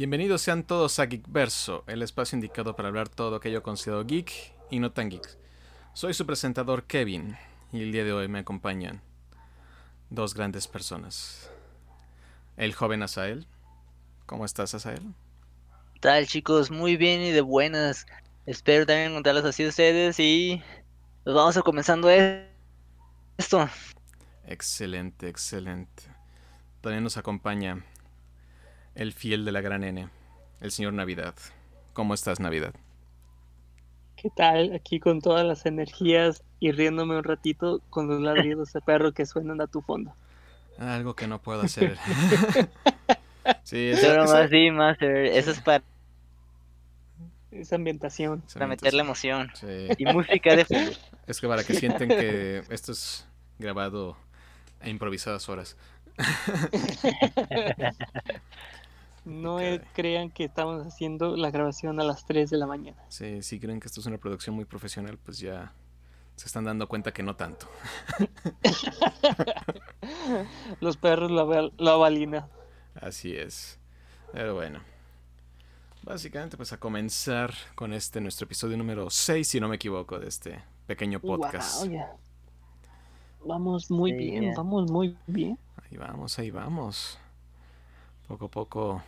Bienvenidos sean todos a Geekverso, el espacio indicado para hablar todo aquello considerado geek y no tan geek. Soy su presentador Kevin y el día de hoy me acompañan dos grandes personas. El joven Asael. ¿Cómo estás, Asael? ¿Qué tal, chicos? Muy bien y de buenas. Espero también encontrarlos así ustedes y nos vamos a comenzando esto. Excelente, excelente. También nos acompaña el fiel de la gran N, el señor Navidad. ¿Cómo estás, Navidad? ¿Qué tal? Aquí con todas las energías y riéndome un ratito con los ladridos de perro que suenan a tu fondo. Algo que no puedo hacer. sí, eso, Pero más sí, Master. Eso es para esa ambientación. Para meter la emoción. Y música de fondo. Es que para que sienten que esto es grabado a improvisadas horas. no crean que estamos haciendo la grabación a las 3 de la mañana. Sí, si creen que esto es una producción muy profesional, pues ya se están dando cuenta que no tanto. Los perros la, la balina. Así es. Pero bueno. Básicamente, pues a comenzar con este nuestro episodio número 6, si no me equivoco, de este pequeño podcast. Vamos muy bien, vamos muy bien. Ahí vamos, ahí vamos. Poco a poco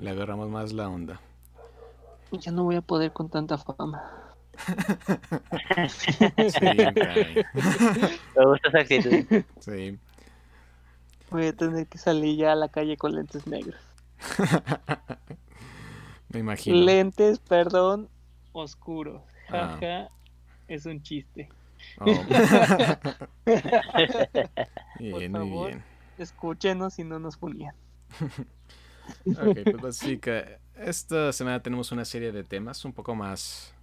le agarramos más la onda. Ya no voy a poder con tanta fama. sí, Me gusta esa actitud. Sí. Voy a tener que salir ya a la calle con lentes negros. Me imagino. Lentes, perdón, oscuros. Ah. Jaja, es un chiste. Oh. bien, muy bien. Escúchenos si no nos ponían. Ok, pues que esta semana tenemos una serie de temas un poco más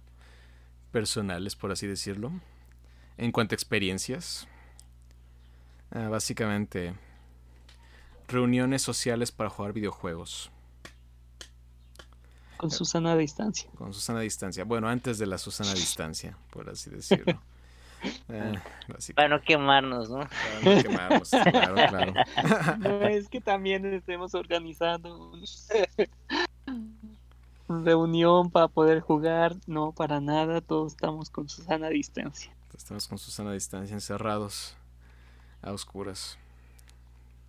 personales, por así decirlo, en cuanto a experiencias. Ah, básicamente, reuniones sociales para jugar videojuegos. Con Susana a distancia. Con Susana a distancia. Bueno, antes de la Susana a distancia, por así decirlo. Eh, para no quemarnos, ¿no? Para no quemarnos, claro, claro. es que también estemos organizando una reunión para poder jugar, no para nada, todos estamos con Susana a distancia. Estamos con Susana a distancia, encerrados, a oscuras,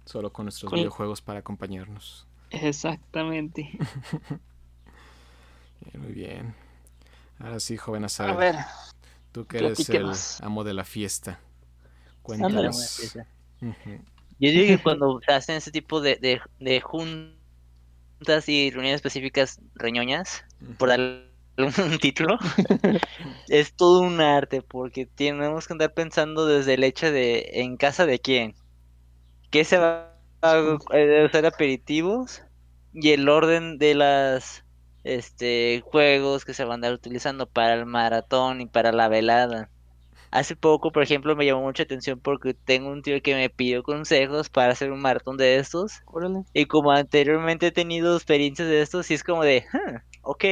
solo con nuestros videojuegos para acompañarnos. Exactamente. muy bien. Ahora sí, joven a A ver. Tú que eres el amo de la fiesta. Cuéntanos. Yo digo que cuando se hacen ese tipo de, de, juntas y reuniones específicas reñoñas, por darle un título, es todo un arte porque tenemos que andar pensando desde el hecho de en casa de quién, qué se va a hacer aperitivos y el orden de las este juegos que se van a andar utilizando para el maratón y para la velada. Hace poco, por ejemplo, me llamó mucha atención porque tengo un tío que me pidió consejos para hacer un maratón de estos. Y como anteriormente he tenido experiencias de estos, y es como de, ok.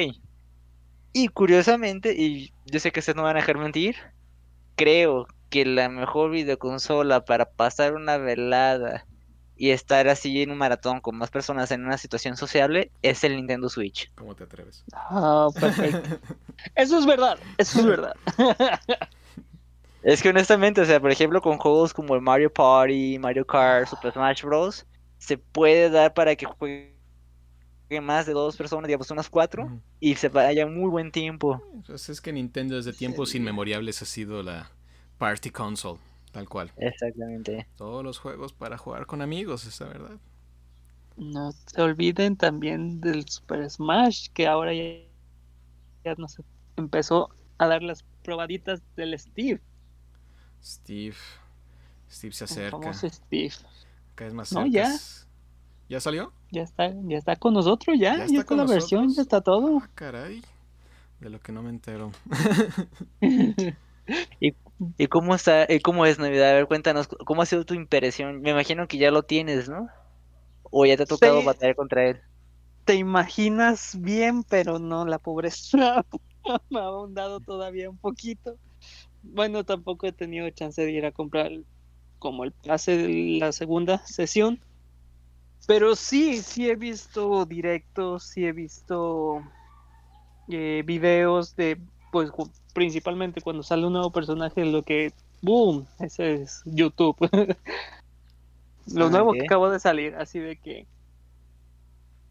Y curiosamente, y yo sé que ustedes no van a dejar mentir, creo que la mejor videoconsola para pasar una velada y estar así en un maratón con más personas en una situación sociable es el Nintendo Switch. ¿Cómo te atreves? Ah, perfecto. eso es verdad, eso es verdad. es que honestamente, o sea, por ejemplo, con juegos como el Mario Party, Mario Kart, Super Smash Bros., se puede dar para que juegue más de dos personas, digamos unas cuatro, y se vaya muy buen tiempo. Pues es que Nintendo desde tiempos inmemoriales ha sido la party console. Tal cual. Exactamente. Todos los juegos para jugar con amigos, esa verdad. No se olviden también del Super Smash, que ahora ya, ya nos empezó a dar las probaditas del Steve. Steve. Steve se acerca. Steve. Cada vez más cerca. No, ya. ¿Ya salió? Ya está, ya está con nosotros, ya. Ya, está, la versión, ya está todo. Ah, caray. De lo que no me entero. y ¿Y cómo está, y cómo es Navidad? A ver, cuéntanos, ¿cómo ha sido tu impresión? Me imagino que ya lo tienes, ¿no? O ya te ha tocado batallar contra él. Te imaginas bien, pero no, la pobreza me ha abundado todavía un poquito. Bueno, tampoco he tenido chance de ir a comprar como el pase de la segunda sesión. Pero sí, sí he visto directos, sí he visto eh, videos de, pues principalmente cuando sale un nuevo personaje, lo que, boom, ese es YouTube. lo Ah, nuevo que acabo de salir, así de que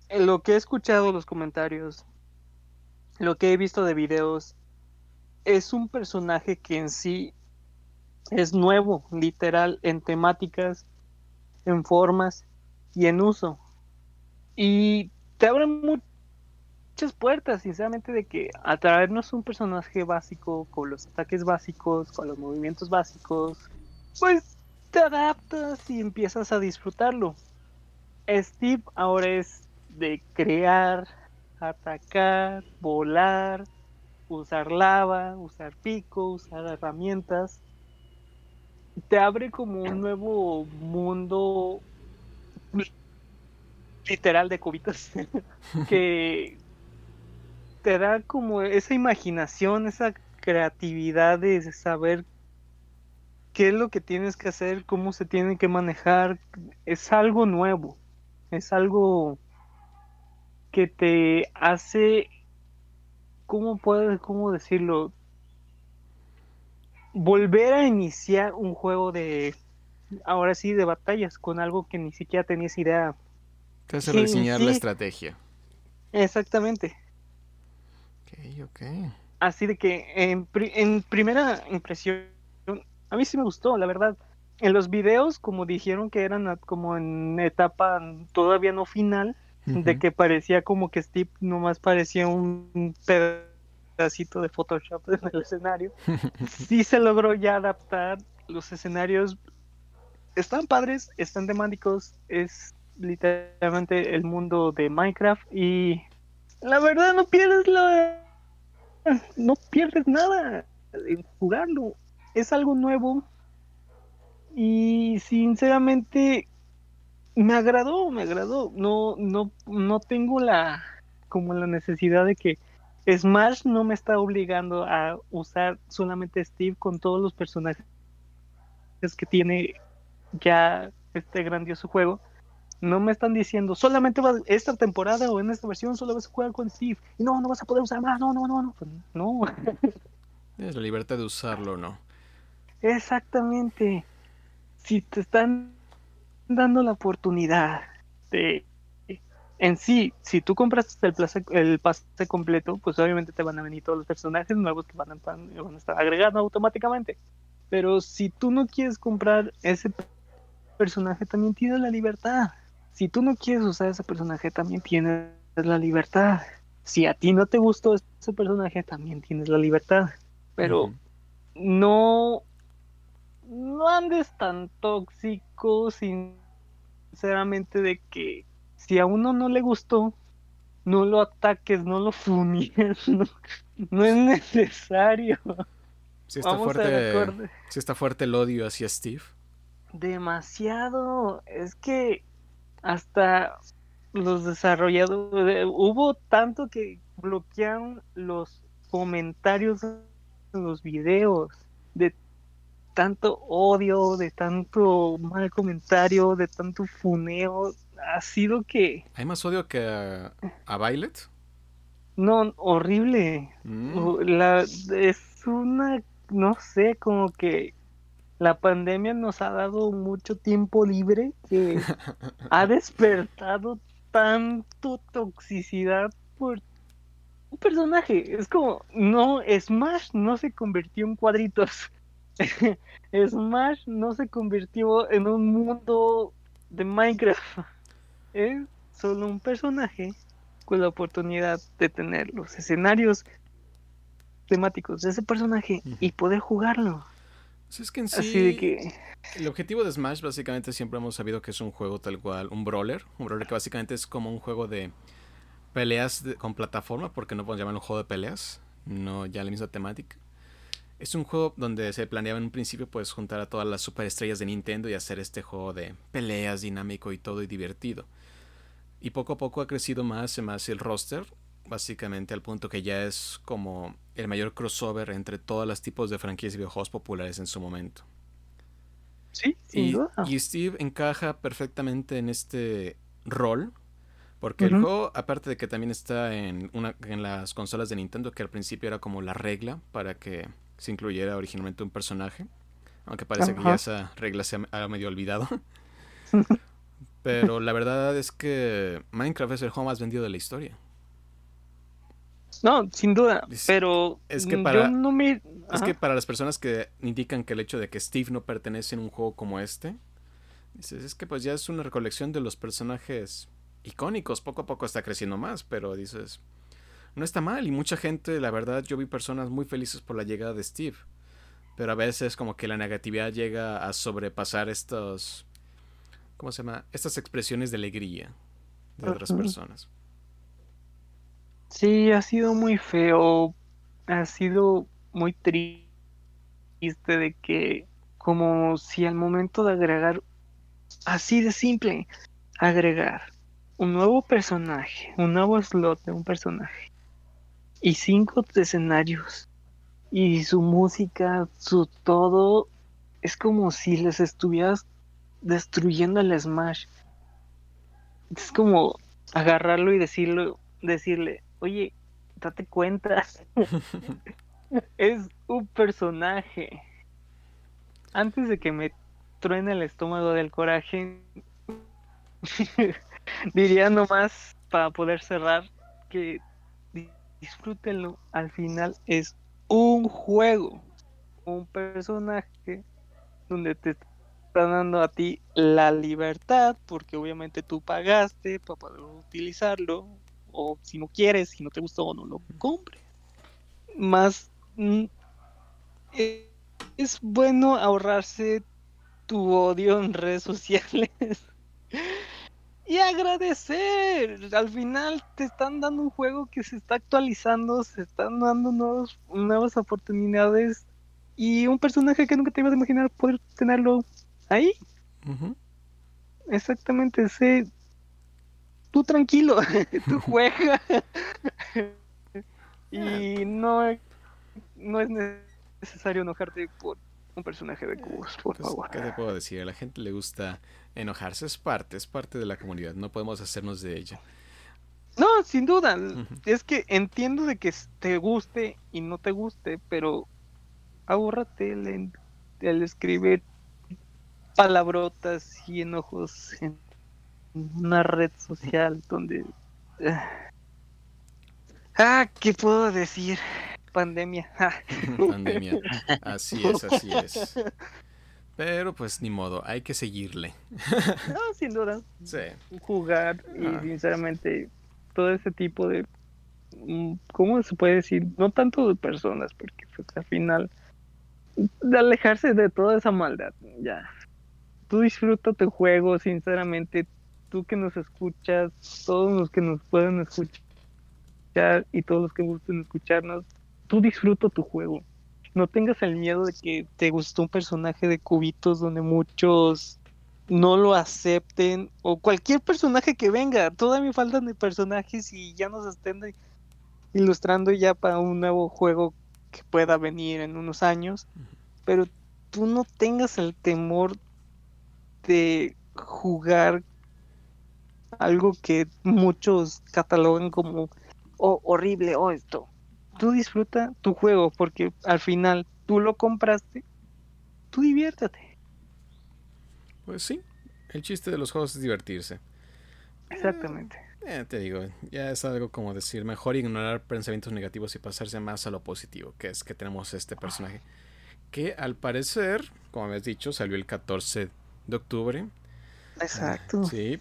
en lo que he escuchado los comentarios, lo que he visto de videos, es un personaje que en sí es nuevo, literal, en temáticas, en formas y en uso. Y te abre mu- muchas puertas, sinceramente, de que a traernos un personaje básico, con los ataques básicos, con los movimientos básicos, pues te adaptas y empiezas a disfrutarlo. Steve ahora es de crear, atacar, volar, usar lava, usar pico, usar herramientas. Te abre como un nuevo mundo literal de cubitos que te da como esa imaginación, esa creatividad de saber qué es lo que tienes que hacer, cómo se tiene que manejar. Es algo nuevo, es algo que te hace, ¿cómo puedes, cómo decirlo? Volver a iniciar un juego de, ahora sí, de batallas, con algo que ni siquiera tenías idea. Te hace Sí, rediseñar la sí. estrategia. Exactamente. Ok, ok. Así de que en, pri- en primera impresión, a mí sí me gustó, la verdad. En los videos, como dijeron que eran como en etapa todavía no final, de que parecía como que Steve nomás parecía un pedacito de Photoshop en el escenario. Sí se logró ya adaptar los escenarios. Están padres, están temáticos, es literalmente el mundo de Minecraft y la verdad no pierdes la no pierdes nada en jugarlo. Es algo nuevo y sinceramente me agradó, me agradó. No, no, no tengo la como la necesidad de que Smash no me está obligando a usar solamente Steve con todos los personajes que tiene ya este grandioso juego. No me están diciendo solamente vas- esta temporada o en esta versión solo vas a jugar con Steve. Y no, no vas a poder usar más. No, no, no, no. Pues, no. Tienes la libertad de usarlo no. Exactamente. Si te están dando la oportunidad de en sí, si tú compras el, plaza- el pase completo, pues obviamente te van a venir todos los personajes nuevos que van a, van a estar agregados automáticamente. Pero si tú no quieres comprar ese personaje, también tienes la libertad. Si tú no quieres usar ese personaje, también tienes la libertad. Si a ti no te gustó ese personaje, también tienes la libertad. Pero no no andes tan tóxico sinceramente de que si a uno no le gustó no lo ataques no lo fumies no, no es necesario Sí está, vamos a fuerte, recordar sí está fuerte el odio hacia Steve. demasiado es que hasta los desarrolladores hubo tanto que bloquearon los comentarios en los videos de tanto odio, de tanto mal comentario, de tanto funeo, ha sido que ¿Hay más odio que a, a Violet? no horrible. Mm. La, es una, no sé, como que la pandemia nos ha dado mucho tiempo libre que ha despertado tanto toxicidad por un personaje. Es como, no, Smash no se convirtió en cuadritos. Smash no se convirtió en un mundo de Minecraft. Es solo un personaje con la oportunidad de tener los escenarios temáticos de ese personaje y poder jugarlo. Sí, es que en sí, Así de que el objetivo de Smash básicamente siempre hemos sabido que es un juego tal cual, un brawler. Un brawler que básicamente es como un juego de peleas de- con plataforma, porque no podemos llamarlo un juego de peleas, no ya la misma temática. Es un juego donde se planeaba en un principio pues juntar a todas las superestrellas de Nintendo y hacer este juego de peleas dinámico y todo y divertido. Y poco a poco ha crecido más y más el roster, básicamente al punto que ya es como el mayor crossover entre todos los tipos de franquicias y videojuegos populares en su momento. sí, sin Y, duda. y Steve encaja perfectamente en este rol. Porque el juego, aparte de que también está en, una, en las consolas de Nintendo, que al principio era como la regla para que se incluyera originalmente un personaje. Aunque parece que ya esa regla se ha medio olvidado. Pero la verdad es que Minecraft es el juego más vendido de la historia. No, sin duda, pero es que para, Es que para las personas que indican que el hecho de que Steve no pertenece en un juego como este, dices, es que pues ya es una recolección de los personajes icónicos, poco a poco está creciendo más, pero dices, no está mal y mucha gente, la verdad, yo vi personas muy felices por la llegada de Steve, pero a veces como que la negatividad llega a sobrepasar estos ¿cómo se llama? Estas expresiones de alegría de otras personas. Sí, ha sido muy feo, ha sido muy triste de que como si al momento de agregar, así de simple, agregar un nuevo personaje, un nuevo slot de un personaje y cinco escenarios y su música, su todo, es como si les estuvieras destruyendo el Smash. Es como agarrarlo y decirlo, decirle, oye, date cuenta, es un personaje. Antes de que me truene el estómago del coraje, diría nomás para poder cerrar que disfrútenlo. Al final es un juego, un personaje donde te está dando a ti la libertad, porque obviamente tú pagaste para poder utilizarlo, o si no quieres, si no te gustó, no lo compres. Más mm, eh, es bueno ahorrarse tu odio en redes sociales y agradecer. Al final te están dando un juego que se está actualizando, se están dando nuevos, nuevas oportunidades y un personaje que nunca te ibas a imaginar poder tenerlo ahí. Exactamente, sé. Tú tranquilo, tú juega. y no, no es necesario enojarte por un personaje de cubos, por pues, favor. ¿Qué te puedo decir? A la gente le gusta enojarse, es parte, es parte de la comunidad, no podemos hacernos de ella. No, sin duda, es que entiendo de que te guste y no te guste, pero ahórrate el, el escribir palabrotas y enojos en una red social donde... Ah, ah ¿qué puedo decir? Pandemia. Pandemia. Así es, así es. Pero pues ni modo, hay que seguirle. no, sin duda. Sí. Jugar y ah. sinceramente todo ese tipo de... Mm, ¿Cómo se puede decir? No tanto de personas, porque pues, al final de alejarse de toda esa maldad, ya tú disfruta tu juego, sinceramente, tú que nos escuchas, todos los que nos pueden escuchar y todos los que gusten escucharnos, tú disfruta tu juego. No tengas el miedo de que te gustó un personaje de cubitos donde muchos no lo acepten o cualquier personaje que venga. Todavía faltan de personajes y ya nos estén ilustrando ya para un nuevo juego que pueda venir en unos años. Pero tú no tengas el temor de jugar algo que muchos catalogan como oh, horrible o oh, esto. Tú disfruta tu juego porque al final tú lo compraste, tú diviértate. Pues sí, el chiste de los juegos es divertirse. Exactamente. Eh, te digo, ya es algo como decir, mejor ignorar pensamientos negativos y pasarse más a lo positivo, que es que tenemos este personaje. Que al parecer, como habías dicho, salió el 14 de octubre. Exacto. Sí.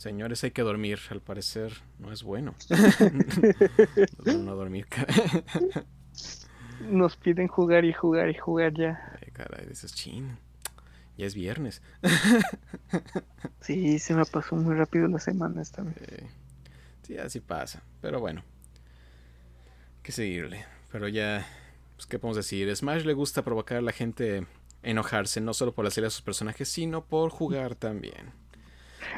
Señores, hay que dormir. Al parecer no es bueno. no dormir. Nos piden jugar y jugar y jugar ya. Ay, caray, dices, chin. Ya es viernes. sí, se me pasó muy rápido la semana esta vez. Sí, así pasa. Pero bueno. Hay que seguirle. Pero ya, pues, ¿qué podemos decir? Smash le gusta provocar a la gente enojarse, no solo por la serie de sus personajes, sino por jugar también.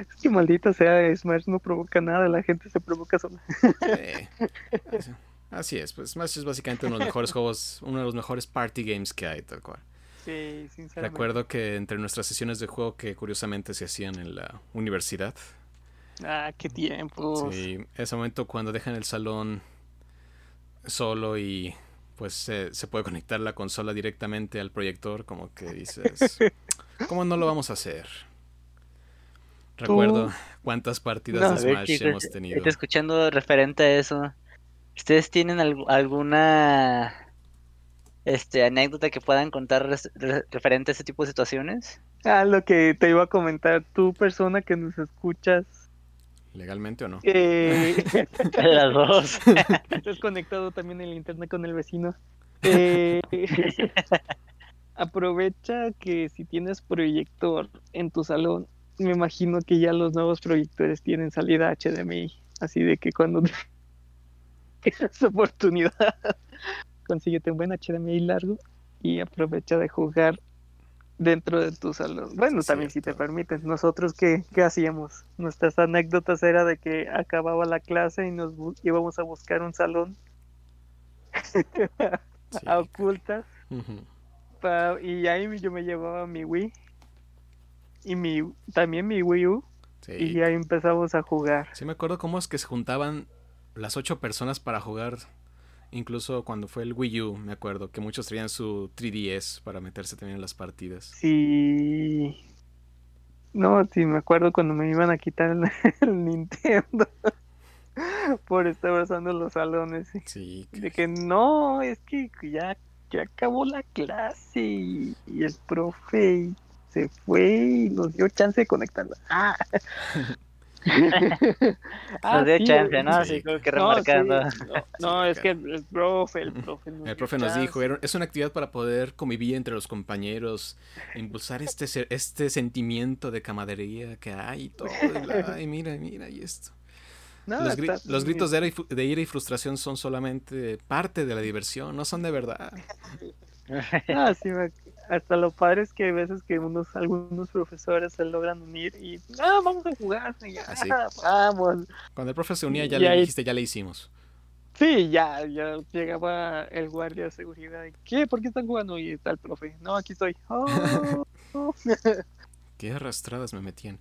Es que maldita sea, Smash no provoca nada, la gente se provoca sola. así es, pues Smash es básicamente uno de los mejores juegos, uno de los mejores party games que hay, tal cual. Sí, sinceramente. Recuerdo que entre nuestras sesiones de juego que curiosamente se hacían en la universidad, Ah, qué tiempo. Sí, ese momento cuando dejan el salón solo y pues se, se puede conectar la consola directamente al proyector, como que dices, ¿cómo no lo vamos a hacer? Recuerdo cuántas partidas A de ver, Smash chicos, hemos tenido. estoy escuchando referente a eso. ¿Ustedes tienen algu- alguna este anécdota que puedan contar re- referente a ese tipo de situaciones? Ah, lo que te iba a comentar, tú persona que nos escuchas, ¿Legalmente o no? eh, Las dos. estás conectado también en el internet con el vecino. Eh, aprovecha que si tienes proyector en tu salón, me imagino que ya los nuevos proyectores tienen salida HDMI, así de que cuando tengas oportunidad, consíguete un buen HDMI largo y aprovecha de jugar dentro de tu salón. Bueno, Sí, también si te permiten. Nosotros, ¿qué, qué hacíamos? Nuestras anécdotas era de que acababa la clase y nos íbamos a buscar un salón Sí. a ocultas y ahí yo me llevaba mi Wii y mi también mi Wii U Sí. y ahí empezamos a jugar. Sí me acuerdo cómo es que se juntaban las ocho personas para jugar. Incluso cuando fue el Wii U, me acuerdo que muchos traían su 3DS para meterse también en las partidas. Sí. No, sí, me acuerdo cuando me iban a quitar el, el Nintendo por estar usando los salones. sí. De que no, es que ya, ya acabó la clase y, y el profe se fue y nos dio chance de conectarla. Ah. Ah, Nos dio sí, chance, ¿no? sí. Así como que No, sí, remarcando. no, no, es que el, profe, el profe nos, El dio profe nos dijo, chance. "Era- es una actividad para poder convivir entre los compañeros, impulsar este, este sentimiento de camaradería que hay y todo. Ay, mira, mira, y esto. No, los, gri- está- los gritos de ira, y, fu- de ira y frustración son solamente parte de la diversión, no son de verdad. Ah, sí, me- hasta lo padre es que hay veces que unos, algunos profesores se logran unir y ah, vamos a jugar, ya, Así. vamos. Cuando el profe se unía ya Y le ahí- dijiste, ya le hicimos. Sí, ya, ya llegaba el guardia de seguridad. y, ¿Qué? ¿Por qué están jugando? Y está el profe. No, aquí estoy. Oh, oh. Qué arrastradas me metían.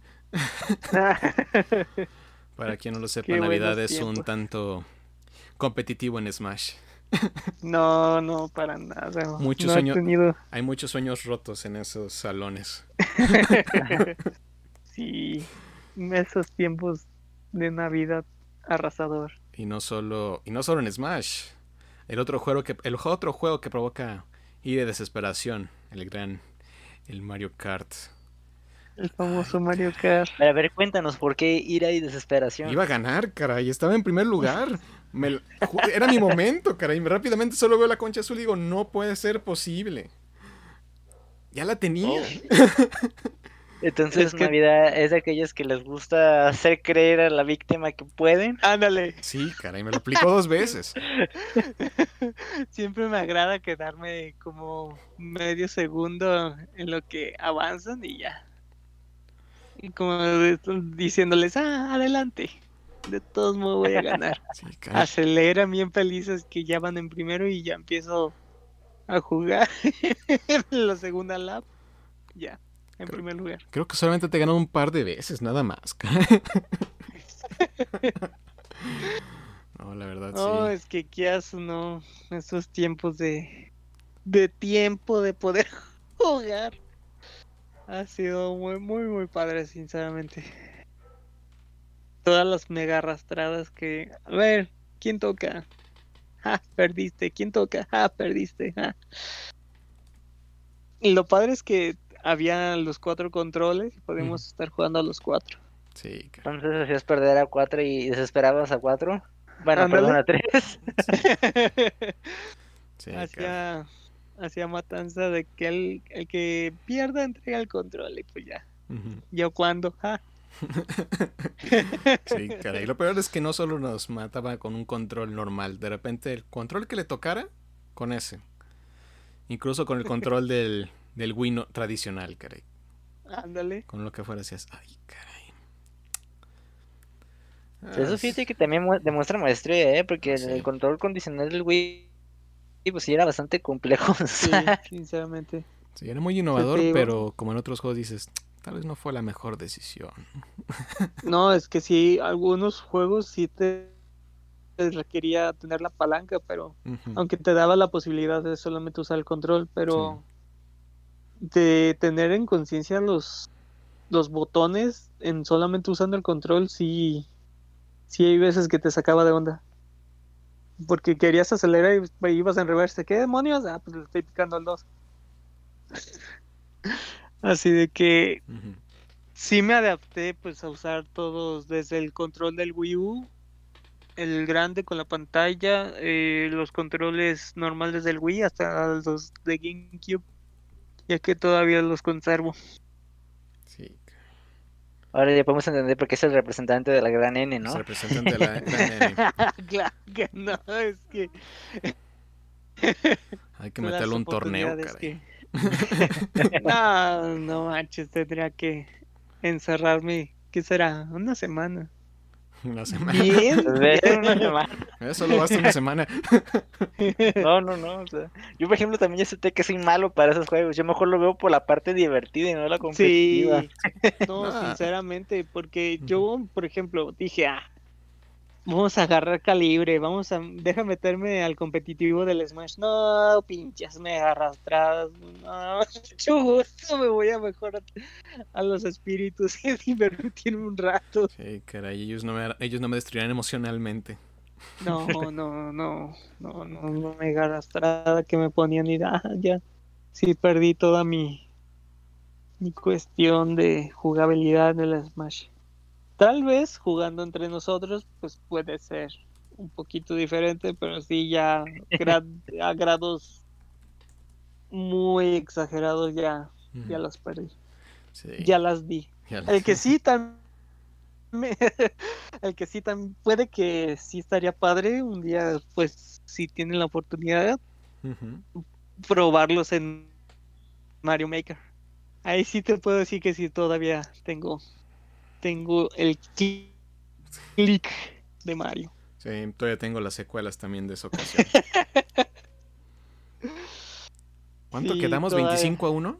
Ah, Para quien no lo sepa, Qué Navidad es un tanto competitivo en Smash. No, no, para nada. Mucho no he sueño- tenido- Hay muchos sueños rotos en esos salones. sí, esos tiempos de Navidad arrasador. Y no solo, y no solo en Smash. El otro juego que, el otro juego que provoca ira y desesperación. El gran, el Mario Kart. El famoso Mario Kart. A ver, cuéntanos, ¿por qué ira y desesperación? Iba a ganar, caray. Estaba en primer lugar. Me era mi momento, caray. Rápidamente solo veo la concha azul y digo, no puede ser posible. Ya la tenía. Entonces, Es que- Navidad es de aquellos que les gusta hacer creer a la víctima que pueden. Ándale. Sí, caray, me lo aplicó dos veces. Siempre me agrada quedarme como medio segundo en lo que avanzan y ya. Y como diciéndoles, ah, adelante. De todos modos voy a ganar. Sí. Aceleran bien felices que ya van en primero y ya empiezo a jugar en la segunda lap. Ya, en Creo- primer lugar. Creo que solamente te ganó un par de veces, nada más. no, la verdad No, sí. es que qué no, esos tiempos de, de tiempo de poder jugar. Ha sido muy, muy, muy padre, sinceramente. Todas las mega arrastradas que... A ver, ¿quién toca? Ah, perdiste. ¿Quién toca? Ah, perdiste. Ah. Y lo padre es que había los cuatro controles y podíamos estar jugando a los cuatro. Sí, caray. Entonces hacías perder a cuatro y desesperabas a cuatro. Bueno, perdón, a tres. Sí, hacía, hacía matanza de que el, el que pierda entrega el control y pues ya. Ujú. Yo cuando, ah, Sí, caray. Lo peor es que no solo nos mataba con un control normal. De repente, el control que le tocara, con ese. Incluso con el control del, del Wii no- tradicional, caray. ándale. Con lo que fuera, decías, ay, caray. Eso Ah, fíjate que también mu- demuestra maestría, ¿eh? Porque Sí. el control condicional del Wii, pues sí era bastante complejo. Sí, sinceramente. Sí, era muy innovador, digo. pero como en otros juegos dices, tal vez no fue la mejor decisión. No, es que sí, algunos juegos sí te requería tener la palanca, pero aunque te daba la posibilidad de solamente usar el control, pero de tener en conciencia los los botones en solamente usando el control, sí, sí hay veces que te sacaba de onda. Porque querías acelerar y ibas en reverse. ¿Qué demonios? Ah, pues le estoy picando al 2. Así de que Ujú. sí me adapté pues a usar todos desde el control del Wii U, el grande con la pantalla, eh, los controles normales del Wii hasta los de GameCube, ya que todavía los conservo. Sí, Ahora ya podemos entender por qué es el representante de la gran N, es ¿no? representante de la, gran N. claro que no, es que Hay que meterle un torneo, caray. que- no, no manches, tendría que encerrarme, ¿qué será? Una semana. Una semana. Bien, en una semana. Eso lo basta una semana. No, no, no. o sea, yo, por ejemplo, también ya sé que soy malo para esos juegos. Yo mejor lo veo por la parte divertida y no la Sí, competitiva. no, Ah. sinceramente, porque yo, por ejemplo, dije, ah, vamos a agarrar calibre, vamos a, deja meterme al competitivo del Smash. No, pinches me arrastradas, no, mucho gusto, me voy a mejor a, a los espíritus y divertirme un rato. Sí, caray, ellos no me, ellos no me destruirán emocionalmente. No, no, no, no, no, no me arrastrada que me ponían y ah, ya, sí perdí toda mi, mi cuestión de jugabilidad del Smash. Tal vez jugando entre nosotros, pues puede ser un poquito diferente, pero sí ya a grados muy exagerados ya, ya las perdí, Sí, ya las di. ya El que sí tan el que sí tan puede que sí estaría padre un día pues si tienen la oportunidad probarlos en Mario Maker. Ahí sí te puedo decir que sí todavía tengo tengo el cli- click de Mario. Sí, todavía tengo las secuelas también de esa ocasión. ¿Cuánto Sí, quedamos? todavía. ¿25 a 1?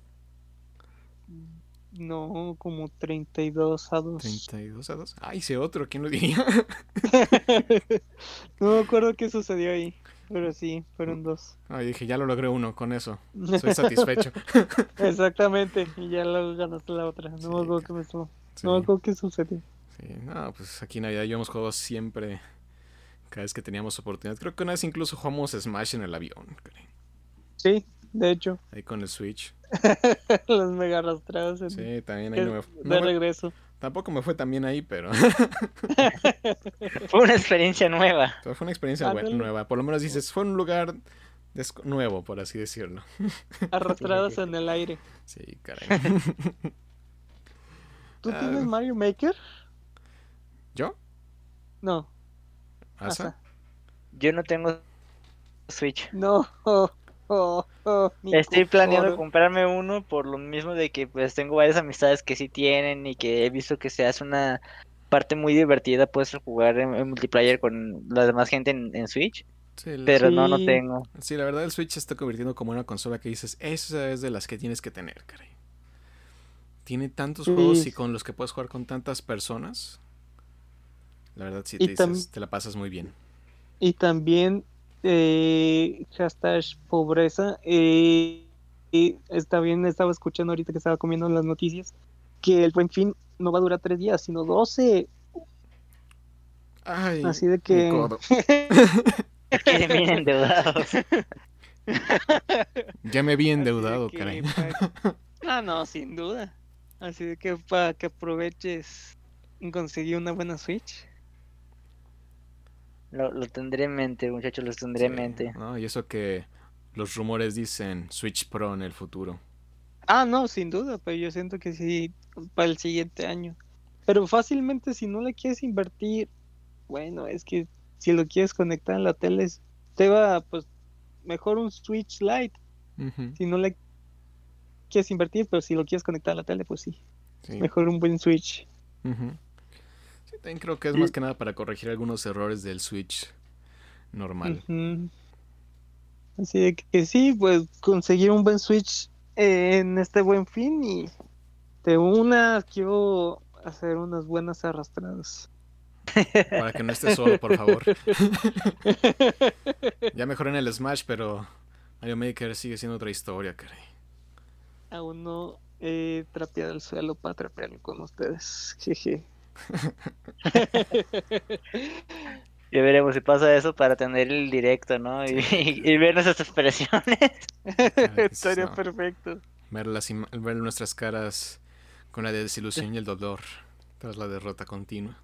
No, como 32 a 2. 32 a 2. Ah, hice otro, ¿quién lo diría? no me acuerdo qué sucedió ahí, pero sí, fueron dos. Ay, dije, ya lo logré uno con eso. Soy satisfecho. Exactamente, y ya luego ganaste la otra. No Sí, me acuerdo qué me estuvo. Sí, No acuerdo qué sucedió. sí. No, pues aquí en Navidad yo hemos jugado siempre. Cada vez que teníamos oportunidad. Creo que una vez incluso jugamos Smash en el avión. Sí, de hecho, Ahí con el Switch. las mega arrastradas en- Sí, también ahí de, no me, de no me- regreso. Tampoco me fue tan bien ahí, pero Fue una experiencia nueva. pero fue una experiencia Ándale. nueva. Por lo menos dices, fue un lugar nuevo, por así decirlo. Arrastradas en el aire. Sí, caray. ¿Tú Ah. tienes Mario Maker? ¿Yo? No. ¿Asa? Asa. Yo no tengo Switch. No. Oh, oh, oh, Estoy planeando comprarme uno por lo mismo de que pues tengo varias amistades que sí tienen y que he visto que se hace una parte muy divertida pues jugar en, en multiplayer con la demás gente en, en Switch, Sí, la- pero no, no Sí. tengo. sí, la verdad el Switch se está convirtiendo como una consola que dices, esa es de las que tienes que tener, caray. Tiene tantos Sí. juegos y con los que puedes jugar con tantas personas. La verdad sí te, dices, te la pasas muy bien. Y también, eh, hashtag pobreza. eh, y está bien, estaba escuchando ahorita que estaba comiendo las noticias que el buen fin no va a durar tres días, sino 12. Ay, Así de mi que. codo. Quieren bien endeudados. Ya me vi endeudado, que, caray. pa- Ah, no, sin duda. Así de que para que aproveches en conseguir una buena Switch. Lo, lo tendré en mente, muchachos, lo tendré en mente. no, y eso que los rumores dicen Switch Pro en el futuro. Ah, no, sin duda, pero yo siento que sí para el siguiente año. Pero fácilmente si no le quieres invertir, bueno, es que si lo quieres conectar en la tele, es- te va pues mejor un Switch Lite. Si no le quieres invertir, pero si lo quieres conectar a la tele, pues sí, sí, mejor un buen Switch. Sí, también creo que es más que nada para corregir algunos errores del Switch normal. Así de que sí, pues conseguir un buen Switch en este buen fin y te unas, quiero hacer unas buenas arrastradas. Para que no estés solo, por favor. ya mejoré en el Smash, pero Mario Maker sigue siendo otra historia, caray. Aún no he trapeado el suelo para trapearlo con ustedes. Jeje. Ya veremos si pasa eso para tener el directo, ¿no? Y, y ver nuestras expresiones. Estaría no. perfecto. Ver, las ver nuestras caras con la desilusión y el dolor tras la derrota continua.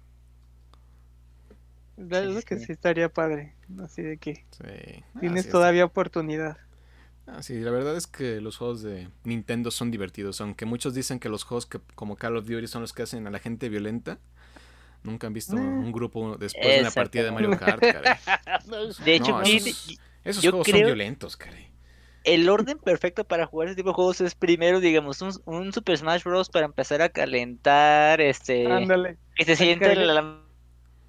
La verdad Sí, que sí. sí estaría padre. Así de que Sí. tienes todavía oportunidad. Ah, sí, la verdad es que los juegos de Nintendo son divertidos, aunque muchos dicen que los juegos que, como Call of Duty son los que hacen a la gente violenta. Nunca han visto un grupo después de una partida de Mario Kart, caray. De hecho, No, esos, esos yo juegos son violentos, caray. el orden perfecto para jugar ese tipo de juegos es primero, digamos, un, un Super Smash Bros. para empezar a calentar, este, Ándale. que se siente el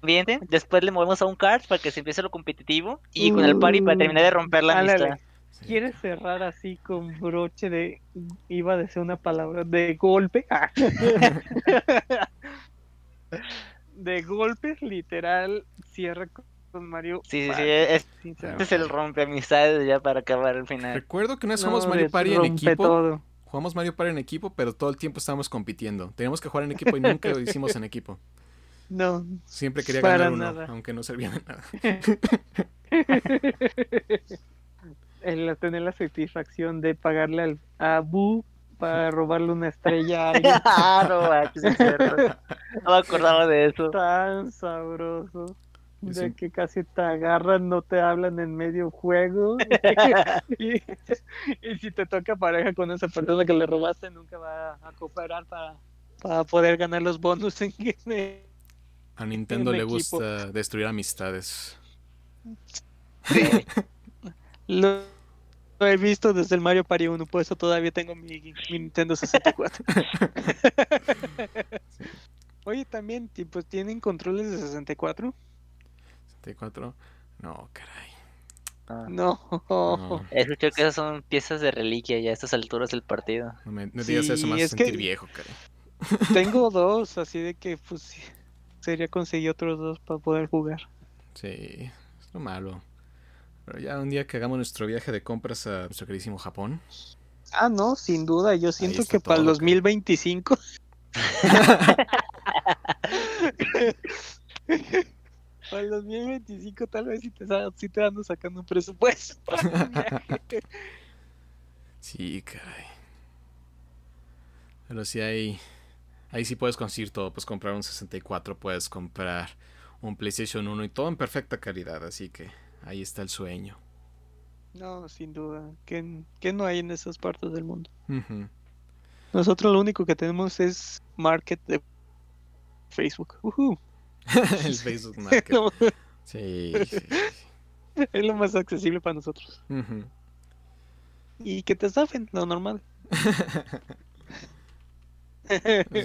ambiente. Después le movemos a un kart para que se empiece lo competitivo. Y con el party para terminar de romper la Ándale. Sí. ¿Quieres cerrar así con broche de... Iba a decir una palabra, de golpe? Ah. de golpes, literal, cierra con- Mario. Sí, sí, sí, Party, es- sinceramente. Este es el rompe amistades ya para acabar al final. Recuerdo que una vez No, jugamos Mario Party en equipo. todo. Jugamos Mario Party en equipo, pero todo el tiempo estábamos compitiendo. Teníamos que jugar en equipo y nunca lo hicimos en equipo. No, Siempre quería ganar uno, nada. aunque no servía de nada. el tener la satisfacción de pagarle al, a Boo para robarle una estrella a alguien Claro, ah, sí es. No me acordaba de eso. tan sabroso. De que casi te agarran, no te hablan en medio juego. y, y si te toca pareja con esa persona que le robaste, nunca va a cooperar para, para poder ganar los bonus en que A Nintendo En le equipo. gusta destruir amistades. Lo, lo he visto desde el Mario Party 1, por eso todavía tengo mi, mi Nintendo 64. Oye, también, tipo, ¿tienen controles de 64? 64. No, caray. No. No, Escucho que esas son piezas de reliquia ya a estas alturas del partido. no me no digas eso, Sí, me hace es que- sentir viejo, caray. Tengo dos, así de que, pues, sería conseguir otros dos para poder jugar. Sí, es lo malo. Pero ya un día que hagamos nuestro viaje de compras a nuestro queridísimo Japón. Ah, no, sin duda, yo siento que para el todo, 2025... Para el 2025 tal vez sí te, sí te ando sacando un presupuesto. para un viaje. Sí, caray. Pero sí hay. Ahí sí puedes conseguir todo. Puedes comprar un 64, puedes comprar un PlayStation 1 y todo en perfecta calidad. Así que ahí está el sueño. No, sin duda. ¿Qué, qué no hay en esas partes del mundo? Nosotros lo único que tenemos es market de Facebook. El Facebook Market. No, Sí, sí, sí. es lo más accesible para nosotros. Y que te estafen, lo normal.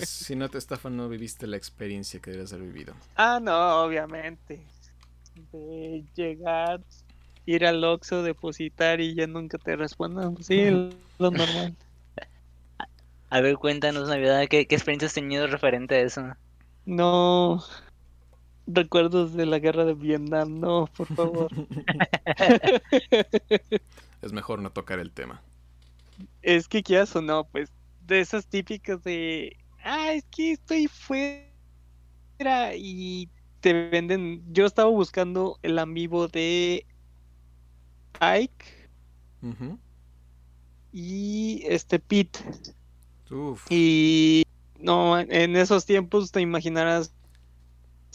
Si no te estafan, no viviste la experiencia que debes haber vivido. ah, no, obviamente. De llegar, ir al Oxxo, depositar y ya nunca te respondan. Sí, lo normal. A ver, cuéntanos, Navidad, ¿qué, qué experiencia has tenido referente a eso? No. Recuerdos de la guerra de Vietnam, no, por favor. Es mejor no tocar el tema. Es que quieras o no, pues de esas típicas de, ah, es que estoy fuera y te venden. Yo estaba buscando el amiibo de Ike y este Pete. Uf. Y no, en esos tiempos te imaginarás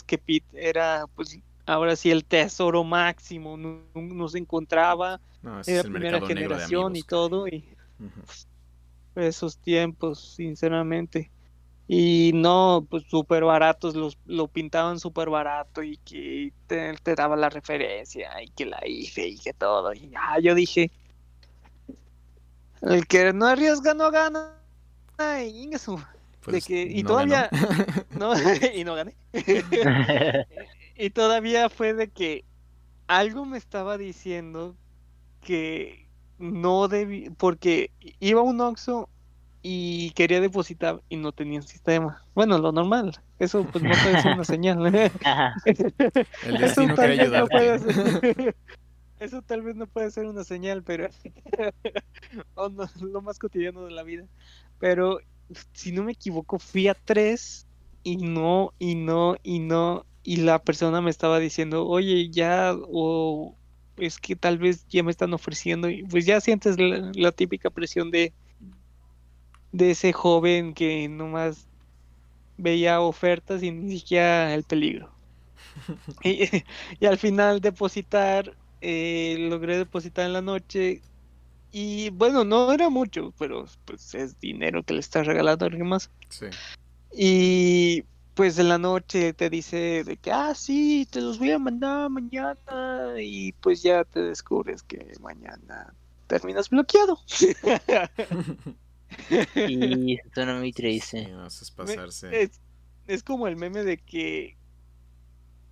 que Pete era, pues, ahora sí el tesoro máximo, no, no se encontraba, No, era primera generación y todo, y esos tiempos, sinceramente. Y no, pues súper baratos, los, lo pintaban súper barato y que te, te daba la referencia y que la hice y que todo. Y ah, yo dije, el que no arriesga no gana. Ay. Pues, que- y no ganó. todavía- No, y no gané. Y todavía fue de que algo me estaba diciendo que no debí, porque iba a un Oxxo y quería depositar y no tenía sistema. Bueno, lo normal. Eso pues no puede ser una señal. El Eso destino tal quiere vez no puede ayudarte. ser- Eso tal vez no puede ser una señal, pero o no, lo más cotidiano de la vida. Pero si no me equivoco, fui a tres y no, y no, y no, y la persona me estaba diciendo, oye, ya, o es que tal vez ya me están ofreciendo, y pues ya sientes la, la típica presión de, de ese joven que nomás veía ofertas y ni siquiera el peligro. Y, y al final depositar, eh, logré depositar en la noche y bueno, no era mucho, pero pues es dinero que le estás regalando a alguien más. Sí. Y pues en la noche te dice de que, ah, sí, te los voy a mandar mañana y pues ya te descubres que mañana terminas bloqueado. Y se suena muy Sí, triste. no, eso es pasarse. Es, es como el meme de que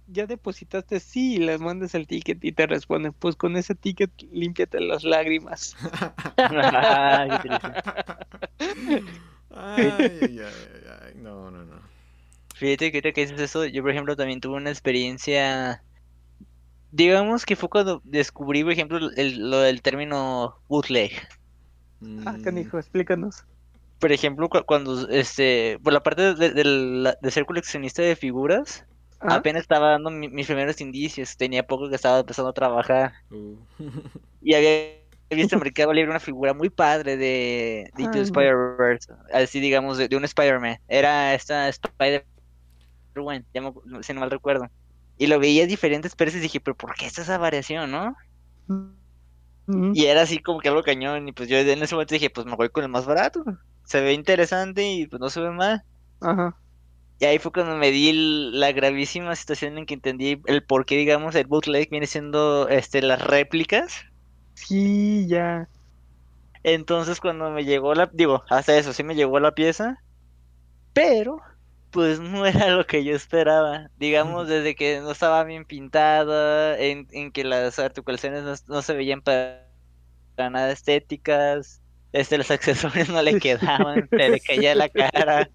ya depositaste, sí, y les mandas el ticket y te responden, pues con ese ticket límpiate las lágrimas. Ay, qué triste. Ay, ay, ay, ay, ay, No, no, no. Fíjate que ahorita que dices eso, yo por ejemplo también tuve una experiencia, digamos que fue cuando descubrí, por ejemplo, el- lo del término bootleg. Ah, Mm, canijo, explícanos. Por ejemplo, cu- cuando, este, por la parte de, de la- de ser coleccionista de figuras, Ah, apenas estaba dando mi- mis primeros indicios, tenía poco que estaba empezando a trabajar uh. y había visto en Mercado Libre una figura muy padre de, de Into Ah. Spider-Verse, así digamos, de, de un Spider-Man. Era esta Spider-Man, si no mal recuerdo. Y lo veía a diferentes precios y dije, pero ¿por qué está esa variación, no? Y era así como que algo cañón. Y pues yo en ese momento dije, pues me voy con el más barato. Se ve interesante y pues no se ve mal. Ajá. Y ahí fue cuando me di la gravísima situación en que entendí el por qué, digamos, el bootleg viene siendo este, las réplicas. Sí, ya. Entonces cuando me llegó la, digo, hasta eso, sí me llegó la pieza, pero pues no era lo que yo esperaba. Digamos, desde que no estaba bien pintada, en, en que las articulaciones no, no se veían para, para nada estéticas, este, los accesorios no le quedaban, se le caía la cara.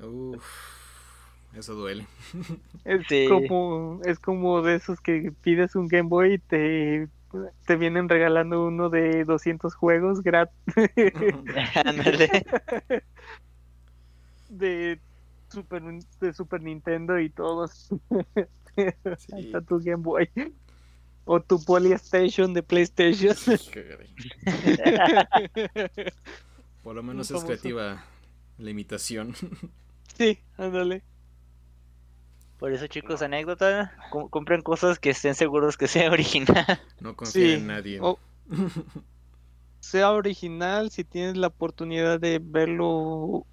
Uf, eso duele. Es Sí. como, es como de esos que pides un Game Boy y te, te vienen regalando uno de 200 juegos gratis. de Super, de Super Nintendo y todos. Ahí Sí. está tu Game Boy. O tu Polystation de PlayStation. Por lo menos es creativa la imitación. sí, ándale. Por eso, chicos, anécdota, com- compren cosas que estén seguros que sea original. No confía Sí. en nadie. O- sea original, si tienes la oportunidad de verlo,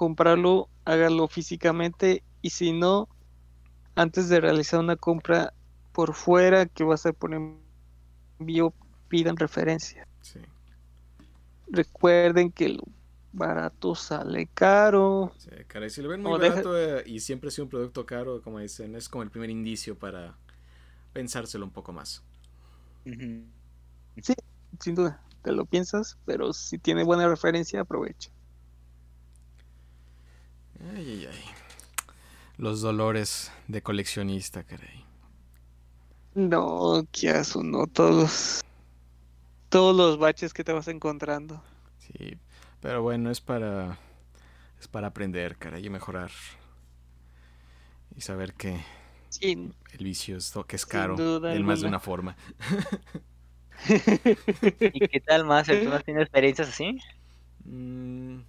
comprarlo, hágalo físicamente y si no, antes de realizar una compra por fuera que va a ser por envío, pidan referencia. Sí, Recuerden que lo barato sale caro. sí, caray, si lo ven muy O deja- barato eh, y siempre ha sido un producto caro, como dicen, es como el primer indicio para pensárselo un poco más. Ujú. Sin duda, te lo piensas, pero si tiene buena referencia, aprovecha. Ay, ay, ay. Los dolores de coleccionista, caray. No, aso, no todos. Todos los baches que te vas encontrando. Sí, pero bueno, es para es para aprender, caray, y mejorar. Y saber que el vicio es que es caro en más de una forma. ¿Y qué tal más? ¿Tú no has tenido experiencias así? Mm,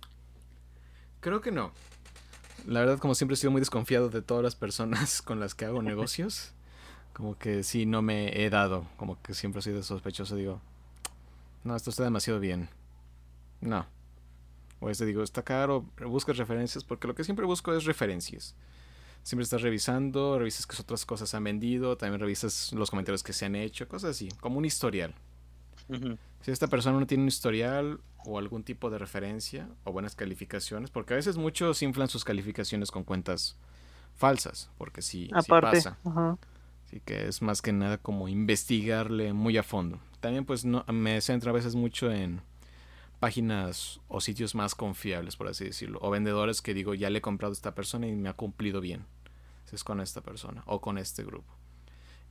creo que no. La verdad, como siempre he sido muy desconfiado de todas las personas con las que hago negocios. Como que sí, no me he dado. Como que siempre he sido sospechoso. Digo, no, esto está demasiado bien. No. O este digo, está caro, buscas referencias, porque lo que siempre busco es referencias. Siempre estás revisando, revisas que otras cosas han vendido, también revisas los comentarios que se han hecho, cosas así, como un historial. Si esta persona no tiene un historial o algún tipo de referencia o buenas calificaciones, porque a veces muchos inflan sus calificaciones con cuentas falsas, porque sí, pasa. Así que es más que nada como investigarle muy a fondo. También pues no me centro a veces mucho en páginas o sitios más confiables, por así decirlo. O vendedores que digo, ya le he comprado a esta persona y me ha cumplido bien. Si es con esta persona o con este grupo.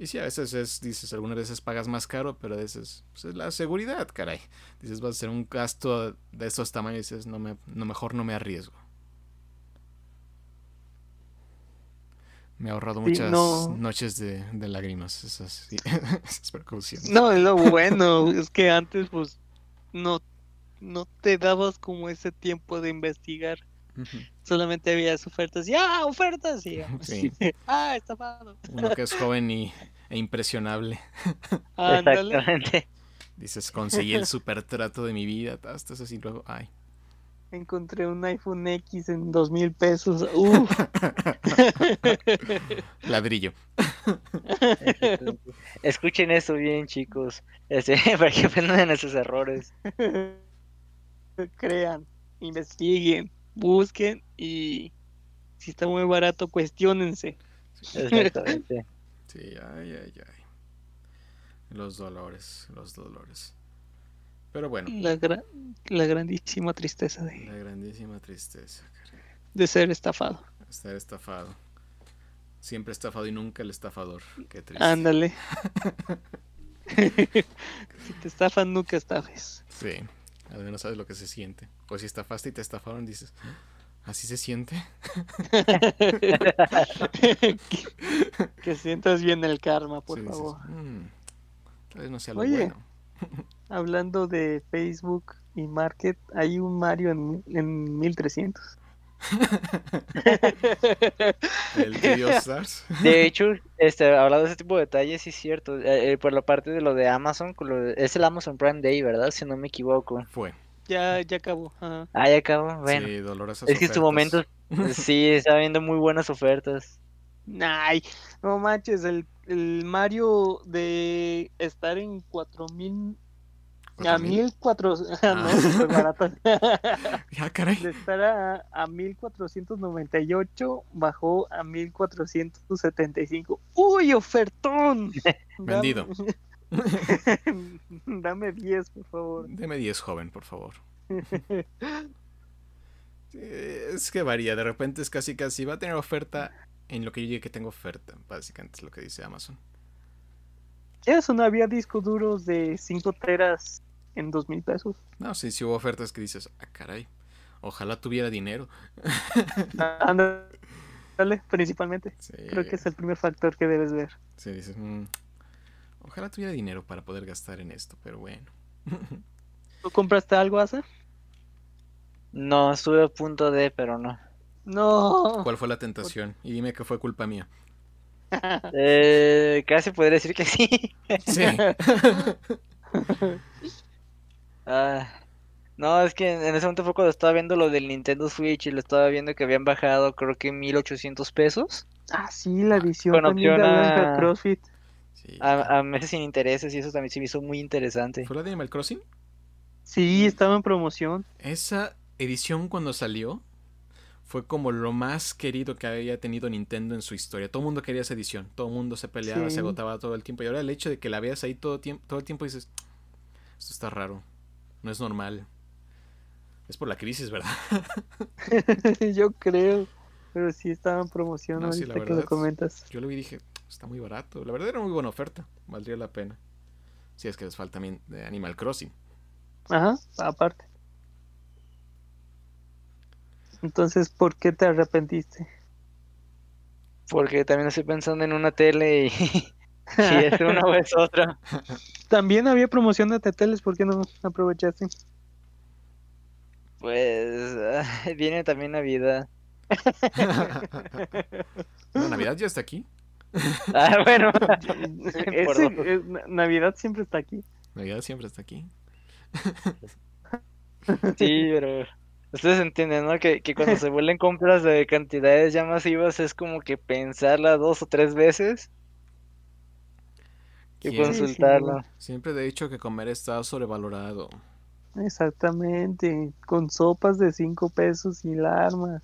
Y sí, a veces es, dices, algunas veces pagas más caro, pero a veces pues, es la seguridad, caray. Dices, va a ser un gasto de estos tamaños y dices, no, me, no mejor no me arriesgo. Me ha ahorrado Sí, muchas no. noches de, de lágrimas esas, sí, esas precauciones. No, es lo bueno, es que antes pues no, no te dabas como ese tiempo de investigar. Solamente habías ofertas y ¡ah, ofertas! Y Sí. ¡ah, estafado! Uno que es joven y, e impresionable. Exactamente. Dices, conseguí el super trato de mi vida. Hasta así luego, ay. Encontré un iPhone X en dos mil pesos. Uf. Ladrillo. Escuchen eso bien, chicos. Este, para que aprendan de nuestros errores. Crean, investiguen, busquen y si está muy barato, cuestionense. Exactamente. Sí, ay, ay, ay. Los dolores, los dolores. Pero bueno, La, gra- la grandísima tristeza de, la grandísima tristeza. caray. de ser estafado. Estar estafado. Siempre estafado y nunca el estafador. Qué triste. Ándale. si te estafan, nunca estafes. Sí, al menos sabes lo que se siente. Pues si estafaste y te estafaron, dices, ¿así se siente? que, que sientas bien el karma, por Sí, dices, favor. "Mm, tal vez no sea lo Oye. bueno. Hablando de Facebook y Market, hay un Mario en, en 1300. El Video Stars. De hecho, este, hablando de ese tipo de detalles, sí es cierto. eh, eh, por la parte de lo de Amazon, es el Amazon Prime Day, ¿verdad? Si no me equivoco. Fue. Ya, ya acabó. ajá. Ah, ya acabó. Bueno, Sí, dolorosas es que en su momento sí estaba viendo muy buenas ofertas. Ay, no manches, el, el Mario de estar en 4000 a ¿Cuatro mil? 1400, no, Ah. súper barato. Ya, caray. De estar a, a 1498 bajó a 1475. ¡Uy, ofertón! Vendido. Dame, dame 10, por favor. Deme 10, joven, por favor. Es que varía, de repente es casi casi va a tener oferta en lo que yo diga que tengo oferta, básicamente es lo que dice Amazon. Eso no había discos duros de 5 teras en 2 mil pesos. No, sí, sí hubo ofertas que dices, ah, caray, ojalá tuviera dinero. Ándale, principalmente. Sí, Creo que es el primer factor que debes ver. sí, dices, "Mm, ojalá tuviera dinero para poder gastar en esto, pero bueno. ¿Tú compraste algo, Asa? No, estuve a punto de, pero no. No. ¿Cuál fue la tentación? Y dime que fue culpa mía. Eh, casi podría decir que sí. Sí. Ah, no, es que en ese momento fue cuando estaba viendo lo del Nintendo Switch y lo estaba viendo que habían bajado creo que 1800 pesos Ah, sí, la edición Con opción a- CrossFit. Sí. a, a meses sin intereses y eso también se me hizo muy interesante. ¿Fue la de Animal Crossing? Sí, estaba en promoción. Esa edición cuando salió fue como lo más querido que había tenido Nintendo en su historia. Todo el mundo quería esa edición. Todo el mundo se peleaba, Sí. se agotaba todo el tiempo. Y ahora el hecho de que la veas ahí todo, todo el tiempo dices, esto está raro. No es normal. Es por la crisis, ¿verdad? Yo creo. Pero sí estaba en promoción No, sí, ahorita la que lo comentas. Yo lo vi y dije, está muy barato. La verdad era muy buena oferta. Valdría la pena. Si es que les falta también de Animal Crossing. Ajá, aparte. Entonces, ¿por qué te arrepentiste? Porque también estoy pensando en una tele y si es una o es otra. También había promoción de teteles, ¿por qué no aprovechaste? Pues ah, viene también Navidad. No, Navidad ya está aquí. Ah, bueno. Ese- Navidad siempre está aquí. Navidad siempre está aquí. Sí, pero ustedes entienden, ¿no? Que, que cuando se vuelven compras de cantidades ya masivas es como que pensarla dos o tres veces y ¿Quién? consultarlo. Siempre he dicho que comer está sobrevalorado. Exactamente, con sopas de 5 pesos y la arma.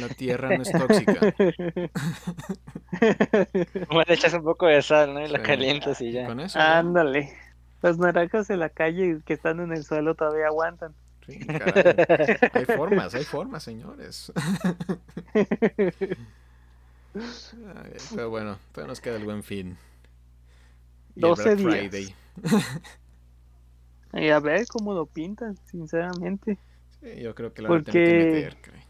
La tierra no es tóxica. Bueno, le echas un poco de sal, ¿no? Y la Sí. calientas y ya. Con eso. ya. Ándale. Las naranjas en la calle que están en el suelo todavía aguantan. Sí, caray. Hay formas, hay formas, señores. Ay, pero bueno, todavía nos queda el buen fin. Y el 12 Black días. Friday. Y a ver cómo lo pintan, sinceramente. Sí, yo creo que lo van a tener que Porque- meter, caray.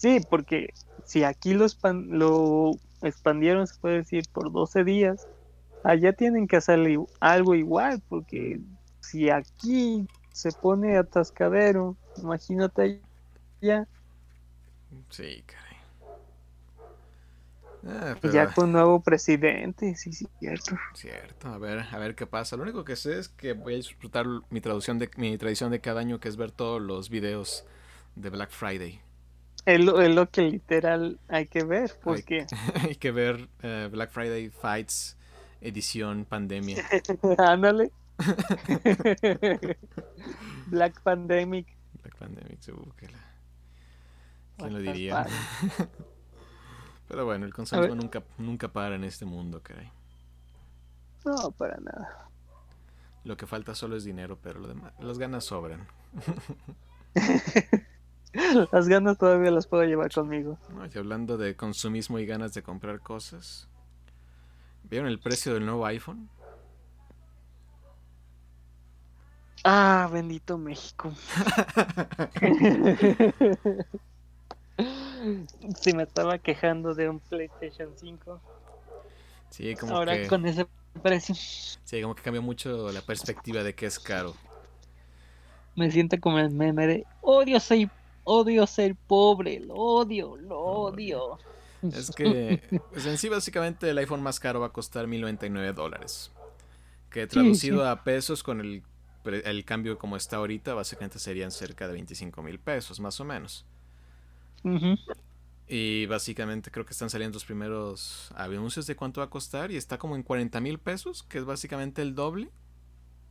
Sí, porque si aquí lo, lo expandieron, se puede decir, por 12 días, allá tienen que hacer i- algo igual, porque si aquí se pone atascadero, imagínate allá, Sí, caray. Ah, pero, ya con nuevo presidente, sí, sí, cierto. Cierto, a ver, a ver qué pasa. Lo único que sé es que voy a disfrutar mi traducción de mi tradición de cada año, que es ver todos los videos de Black Friday. Es lo, es lo que literal hay que ver, porque Hay que ver eh, Black Friday Fights edición pandemia. ándale. Black Pandemic. Black Pandemic, uh, que la- ¿Quién lo diría? Pero bueno, el consumismo nunca, nunca para en este mundo, caray. No, para nada. Lo que falta solo es dinero, pero lo demás, las ganas sobran. Las ganas todavía las puedo llevar conmigo. ¿no? Y hablando de consumismo y ganas de comprar cosas, ¿vieron el precio del nuevo iPhone? Ah, bendito México. Si me estaba quejando de un PlayStation 5, Sí, como ahora que, con ese precio sí, como que cambió mucho la perspectiva de que es caro. me siento como el meme de odio ser, odio ser pobre, lo odio, lo odio. Es que, pues en sí, básicamente el iPhone más caro va a costar 1099 dólares. Que traducido sí. a pesos con el, cambio como está ahorita, básicamente serían cerca de 25 mil pesos, más o menos. Y básicamente creo que están saliendo los primeros anuncios de cuánto va a costar y está como en 40 mil pesos, que es básicamente el doble.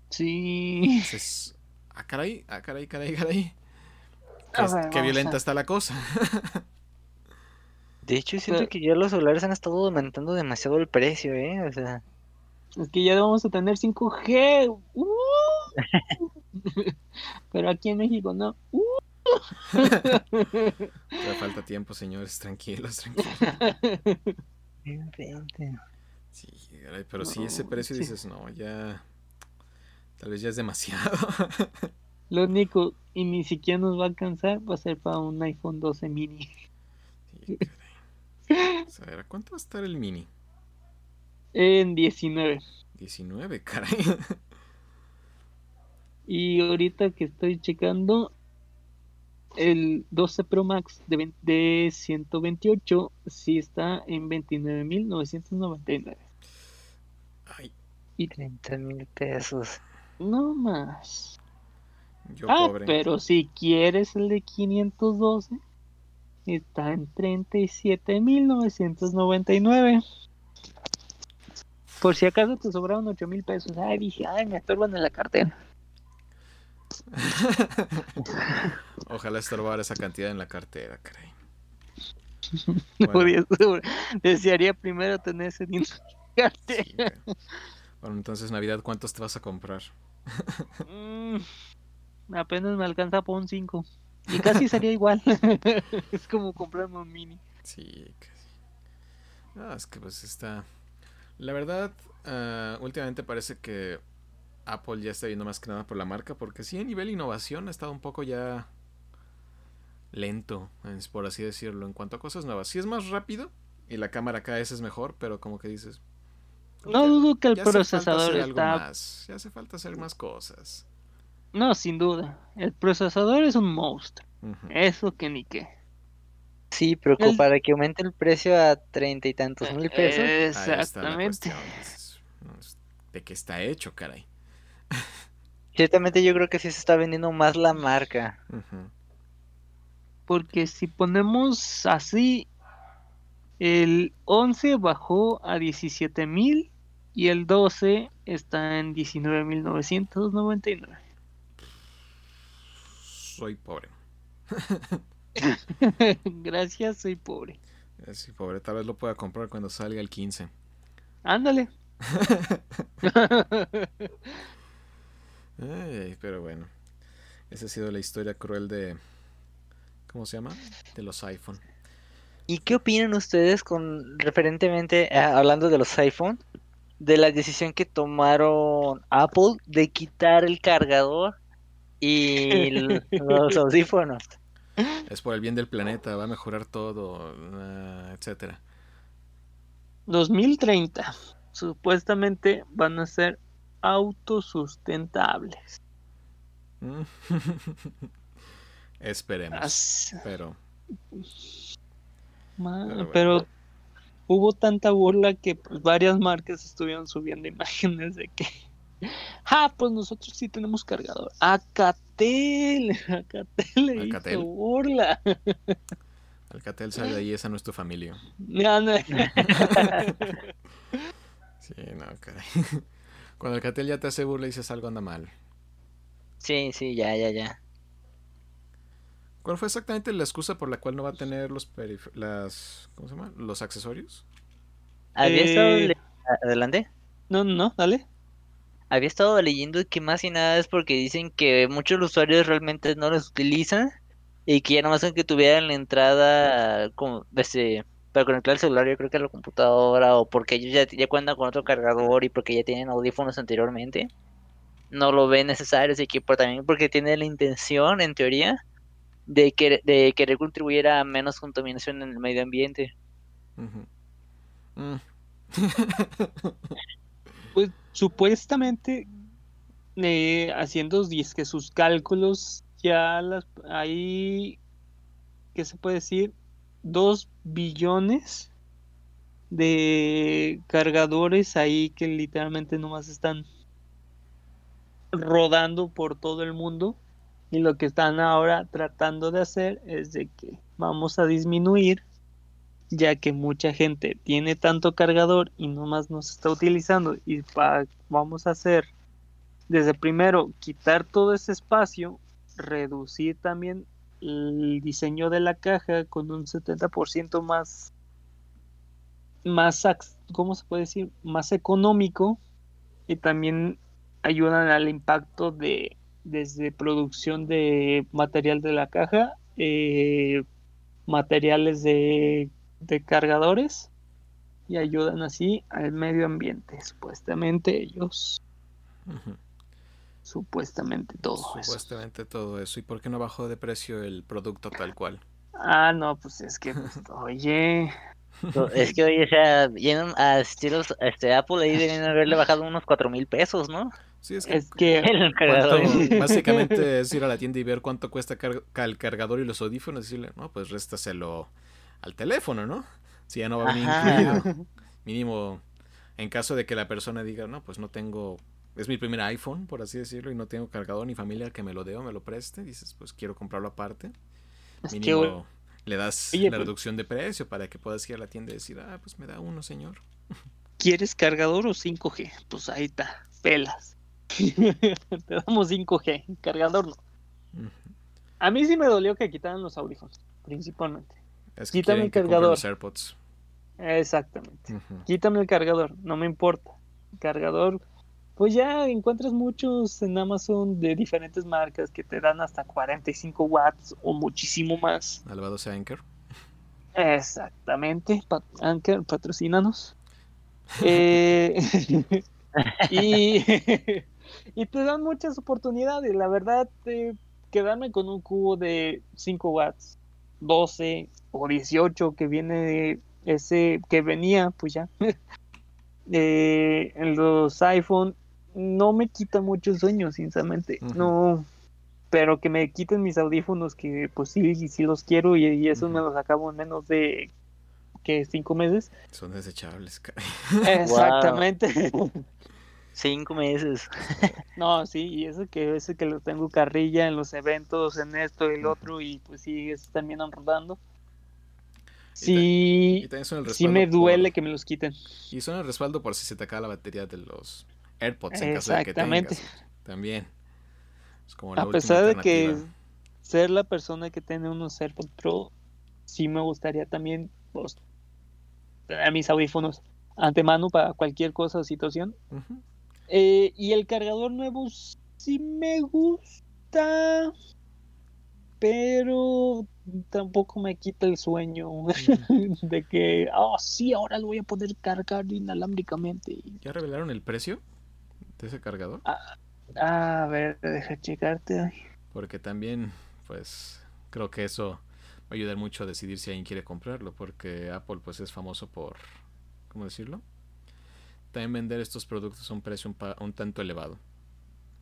Sí. Entonces, ah, caray, ah, caray, caray, caray. Qué, ver, qué vamos violenta a- está la cosa. De hecho, siento Pero- que ya los celulares han estado aumentando demasiado el precio, ¿eh? O sea, Es que ya vamos a tener 5G. ¡Uh! Pero aquí en México no. ¡Uh! Falta tiempo, señores, tranquilos, tranquilos. Sí, pero si ese precio sí. dices, no, ya. Tal vez ya es demasiado. Lo único, y ni siquiera nos va a alcanzar, va a ser para un iPhone 12 mini. Sí, caray. A ver, ¿a cuánto va a estar el mini? En 19. 19, caray. Y ahorita que estoy checando, el 12 Pro Max de, vein- de 128 sí está en 29.999. Ay, Y 30 mil pesos. no más. Yo ah, pobre. pero si quieres el de 512, está en 37.999. Por si acaso te sobraron 8 mil pesos. Ay, dije, ay, me estorban en la cartera. Ojalá estorbar esa cantidad en la cartera, caray. No Bueno. podía sobrar. Desearía primero tener ese dinero en la cartera. Sí, caray. Bueno, entonces, Navidad, ¿cuántos te vas a comprar? Apenas me alcanza por un 5. Y casi sería igual. es como comprarme un mini. Sí, casi. No, es que pues está. La verdad, ah, últimamente parece que Apple ya está viendo más que nada por la marca, porque sí, a nivel innovación ha estado un poco ya lento, por así decirlo, en cuanto a cosas nuevas. Sí es más rápido y la cámara cada vez es mejor, pero como que dices. No dudo que el ya hace falta procesador está. más, ya hace falta hacer más cosas. No, sin duda. El procesador es un monstruo. Eso que ni qué. Sí, pero como El- para que aumente el precio a treinta y tantos mil pesos. La Exactamente. ¿De qué está hecho, caray? Ciertamente yo creo que sí se está vendiendo más la marca. Porque si ponemos así, el 11 bajó a 17.000 y el 12 está en 19.999. Soy pobre. Gracias, soy pobre. Eh, Sí, pobre, tal vez lo pueda comprar cuando salga el 15. Ándale. Ay, pero bueno. Esa ha sido la historia cruel de. ¿Cómo se llama? De los iPhone. ¿Y qué opinan ustedes con referentemente, a- hablando de los iPhone, de la decisión que tomaron Apple de quitar el cargador y los audífonos? Es por el bien del planeta, va a mejorar todo, ah, etcétera. 2030. Supuestamente van a ser autosustentables. Esperemos. As- Pero ma- Pero bueno. Pero hubo tanta burla que pues, varias marcas estuvieron subiendo imágenes de que. Ah, pues nosotros sí tenemos cargador. Acatel, Acatel le hizo Alcatel. burla. Alcatel sale de ahí, esa no es tu familia. Ya no- Sí, no, caray. Cuando Alcatel ya te hace burla y dices algo anda mal. Sí, sí, ya, ya, ya. ¿Cuál fue exactamente la excusa por la cual no va a tener los perif- las ¿cómo se llama? los accesorios? Había Eh. adelante. No, no, dale. Había estado leyendo que más y nada es porque dicen que muchos usuarios realmente no los utilizan y que ya nomás son que tuvieran la entrada como este, para conectar el celular, yo creo que a la computadora o porque ellos ya, ya cuentan con otro cargador y porque ya tienen audífonos anteriormente, no lo ven necesario, así que por, también porque tienen la intención, en teoría, de, que, de querer contribuir a menos contaminación en el medio ambiente. Mm. Pues supuestamente eh, haciendo que sus cálculos ya las hay ¿qué se puede decir? Dos billones de cargadores ahí que literalmente nomás están rodando por todo el mundo y lo que están ahora tratando de hacer es de que vamos a disminuir ya que mucha gente tiene tanto cargador y nomás no se está utilizando y vamos a hacer desde primero quitar todo ese espacio, reducir también el diseño de la caja con un 70% más más ¿cómo se puede decir? más económico y también ayudan al impacto de desde producción de material de la caja eh, materiales de de cargadores y ayudan así al medio ambiente. Supuestamente ellos, supuestamente todo eso. Supuestamente todo eso. ¿Y por qué no bajó de precio el producto tal cual? Ah, no, pues es que, pues, oye, Es que oye, o sea, a estilos este, Apple ahí deben haberle bajado unos cuatro mil pesos, ¿no? Sí, es que, es que El cuánto- cargador. básicamente es ir a la tienda y ver cuánto cuesta car- el cargador y los audífonos y decirle, no, pues réstaselo al teléfono, ¿no? Si ya no va incluido. Mínimo, en caso de que la persona diga, no, pues no tengo, es mi primer iPhone, por así decirlo, y no tengo cargador ni familia que me lo dé o me lo preste, dices, pues quiero comprarlo aparte. es que, Mínimo le das Oye, la pues- reducción de precio para que puedas ir a la tienda y decir, ah, pues me da uno, señor. ¿quieres cargador o 5G? Pues ahí está, pelas. Te damos 5G, cargador no. A mí sí me dolió que quitaran los audífonos, principalmente. Es que Quítame el cargador. los AirPods. Exactamente. Quítame el cargador, no me importa. Cargador, pues ya encuentras muchos en Amazon de diferentes marcas que te dan hasta 45 watts o muchísimo más. Alabado sea Anchor. Exactamente, Pat- Anker, patrocínanos. Eh, y, y te dan muchas oportunidades. La verdad, eh, quedarme con un cubo de 5 watts, 12 o 18 que viene ese que venía, pues ya. eh, en los iPhone no me quita mucho sueño, sinceramente. No, pero que me quiten mis audífonos, que pues sí, sí los quiero y, y esos me los acabo en menos de que cinco meses. Son desechables. Exactamente. Cinco meses. No, sí, y eso que eso que lo tengo carrilla en los eventos, en esto y el otro, y pues sí, eso terminan rodando. Y Sí, también son el sí me duele por- que me los quiten. Y son el respaldo por si se te acaba la batería de los AirPods en caso de que Exactamente. tengas. También. Es como la A pesar de que ser la persona que tiene unos AirPods Pro, sí me gustaría también pues, tener mis audífonos antemano para cualquier cosa o situación. Eh, y el cargador nuevo sí me gusta, pero tampoco me quita el sueño de que, oh, sí, ahora lo voy a poder cargar inalámbricamente. ¿Ya revelaron el precio de ese cargador? Ah, a ver, deja checarte. Porque también, pues, creo que eso va a ayudar mucho a decidir si alguien quiere comprarlo, porque Apple, pues, es famoso por, ¿cómo decirlo? También vender estos productos a un precio un, un tanto elevado.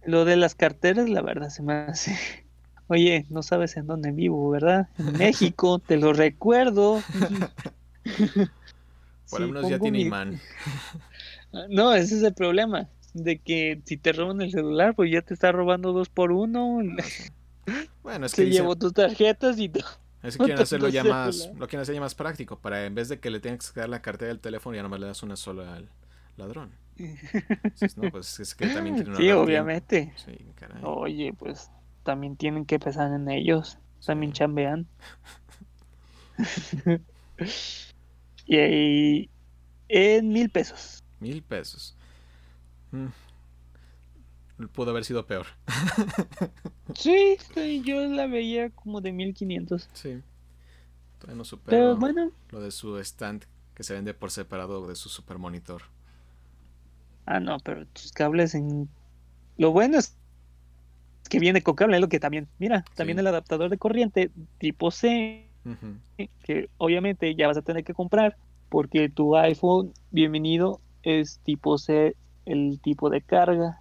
Lo de las carteras, la verdad, se me hace. Oye, no sabes en dónde vivo, ¿verdad? En México, te lo recuerdo. Por Sí, lo menos ya tiene mi- imán. No, ese es el problema. De que si te roban el celular, pues ya te está robando dos por uno. Bueno, es que Se llevó tus tarjetas y todo. es que quieren hacerlo ya más, lo quieren hacer ya más práctico, para en vez de que le tengas que dar la cartera del teléfono, ya nomás le das una sola al ladrón. Entonces, no, pues es que también quieren Sí, obviamente. Sí, caray. Oye, pues también tienen que pensar en ellos. También chambean. y ahí, en mil pesos. Mil pesos. Mm. Pudo haber sido peor. Sí, sí, yo la veía como de 1500. Sí. Todavía no supero Pero bueno, lo de su stand que se vende por separado de su super monitor. ah, no, pero tus cables en. Lo bueno es que viene con cable, es lo que también. Mira, también Sí. el adaptador de corriente tipo C, que obviamente ya vas a tener que comprar, porque tu iPhone, bienvenido, es tipo C, el tipo de carga.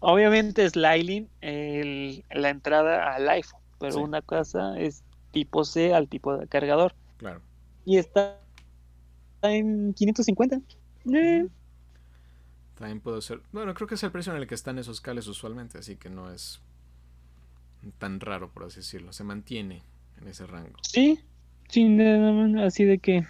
Obviamente es Lightning el, la entrada al iPhone, pero Sí. una cosa es tipo C al tipo de cargador. Claro. Y está en 550. Eh, También puedo ser. Bueno, creo que es el precio en el que están esos cables usualmente, así que no es tan raro, por así decirlo. Se mantiene en ese rango. sí, sí, así de que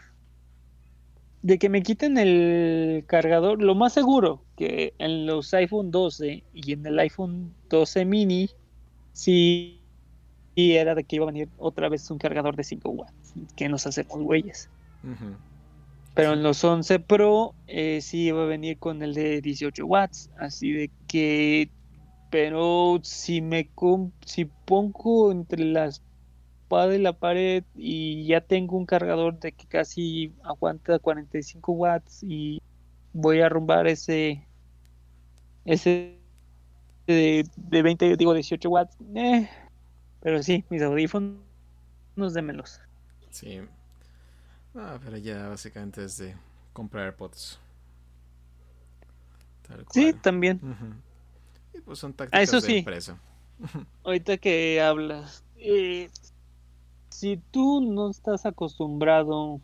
de que me quiten el cargador, lo más seguro que en los iPhone 12 y en el iPhone 12 mini sí y era de que iba a venir otra vez un cargador de 5 watts, que nos hacemos güeyes. Ujú. Pero en los 11 Pro eh, sí iba a venir con el de 18 watts. Así de que. Pero si me si pongo entre la espada y la pared y ya tengo un cargador de que casi aguanta 45 watts y voy a arrumbar ese ese de, de 20 digo 18 watts eh, pero sí mis audífonos démelos Sí. Ah, pero ya básicamente es de comprar AirPods. Tal sí cual. también Ujú. Y pues son tácticas eso de sí. empresa. Ahorita que hablas, eh, si tú no estás acostumbrado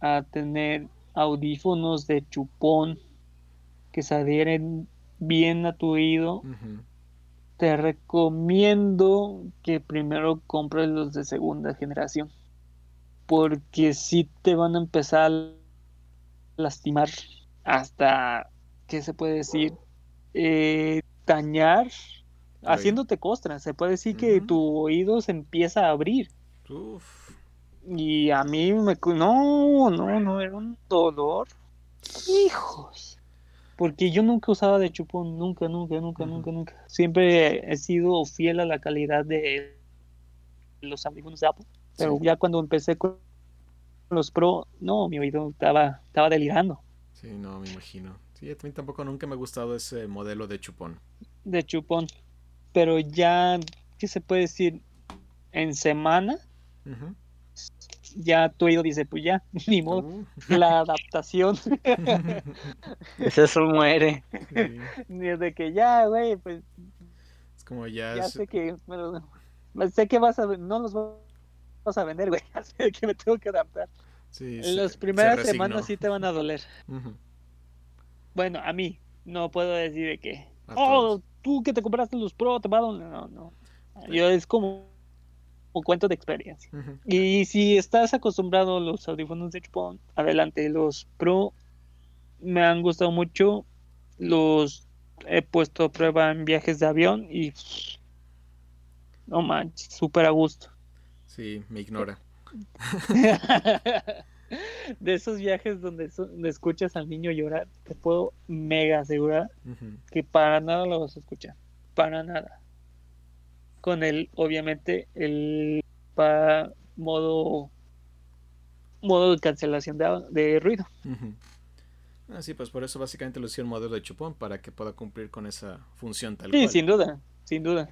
a tener audífonos de chupón que se adhieren bien a tu oído, te recomiendo que primero compres los de segunda generación. Porque si te van a empezar a lastimar hasta, ¿qué se puede decir? Eh, dañar, haciéndote costra. Se puede decir que tu oído se empieza a abrir. Uf. Y a mí me... No, no, no, era un dolor. Hijos. Porque yo nunca usaba de chupón, nunca, nunca, nunca, nunca, nunca. Siempre he sido fiel a la calidad de los audífonos de Apple. Pero Sí. ya cuando empecé con los Pro, no, mi oído estaba, estaba delirando Sí, no, me imagino. Sí, a mí tampoco nunca me ha gustado ese modelo de chupón. de chupón. Pero ya, ¿qué se puede decir? En semana, ya tu oído dice, pues ya, ni modo, Uh. la adaptación. Eso se muere. Sí. Desde que ya, güey, pues Es como ya, ya es- sé que lo- sé que vas a no los vas a vender, güey, así que me tengo que adaptar. sí, se- Las se primeras resignó. semanas sí te van a doler. Bueno, a mí no puedo decir de que, A oh, todos. tú que te compraste los Pro te va a doler. No, no. Sí. Yo es como un cuento de experiencia. Y si estás acostumbrado a los audífonos de chupón, adelante. Los Pro me han gustado mucho. Los he puesto a prueba en viajes de avión y no manches, súper a gusto. Sí, me ignora. de esos viajes donde, escuchas al niño llorar, te puedo mega asegurar que para nada lo vas a escuchar. Para nada. con el, obviamente, el pa- modo modo de cancelación de, de ruido. Ah, sí, pues por eso básicamente lo hicieron modelo de chupón, para que pueda cumplir con esa función tal Sí, cual. sin duda, sin duda.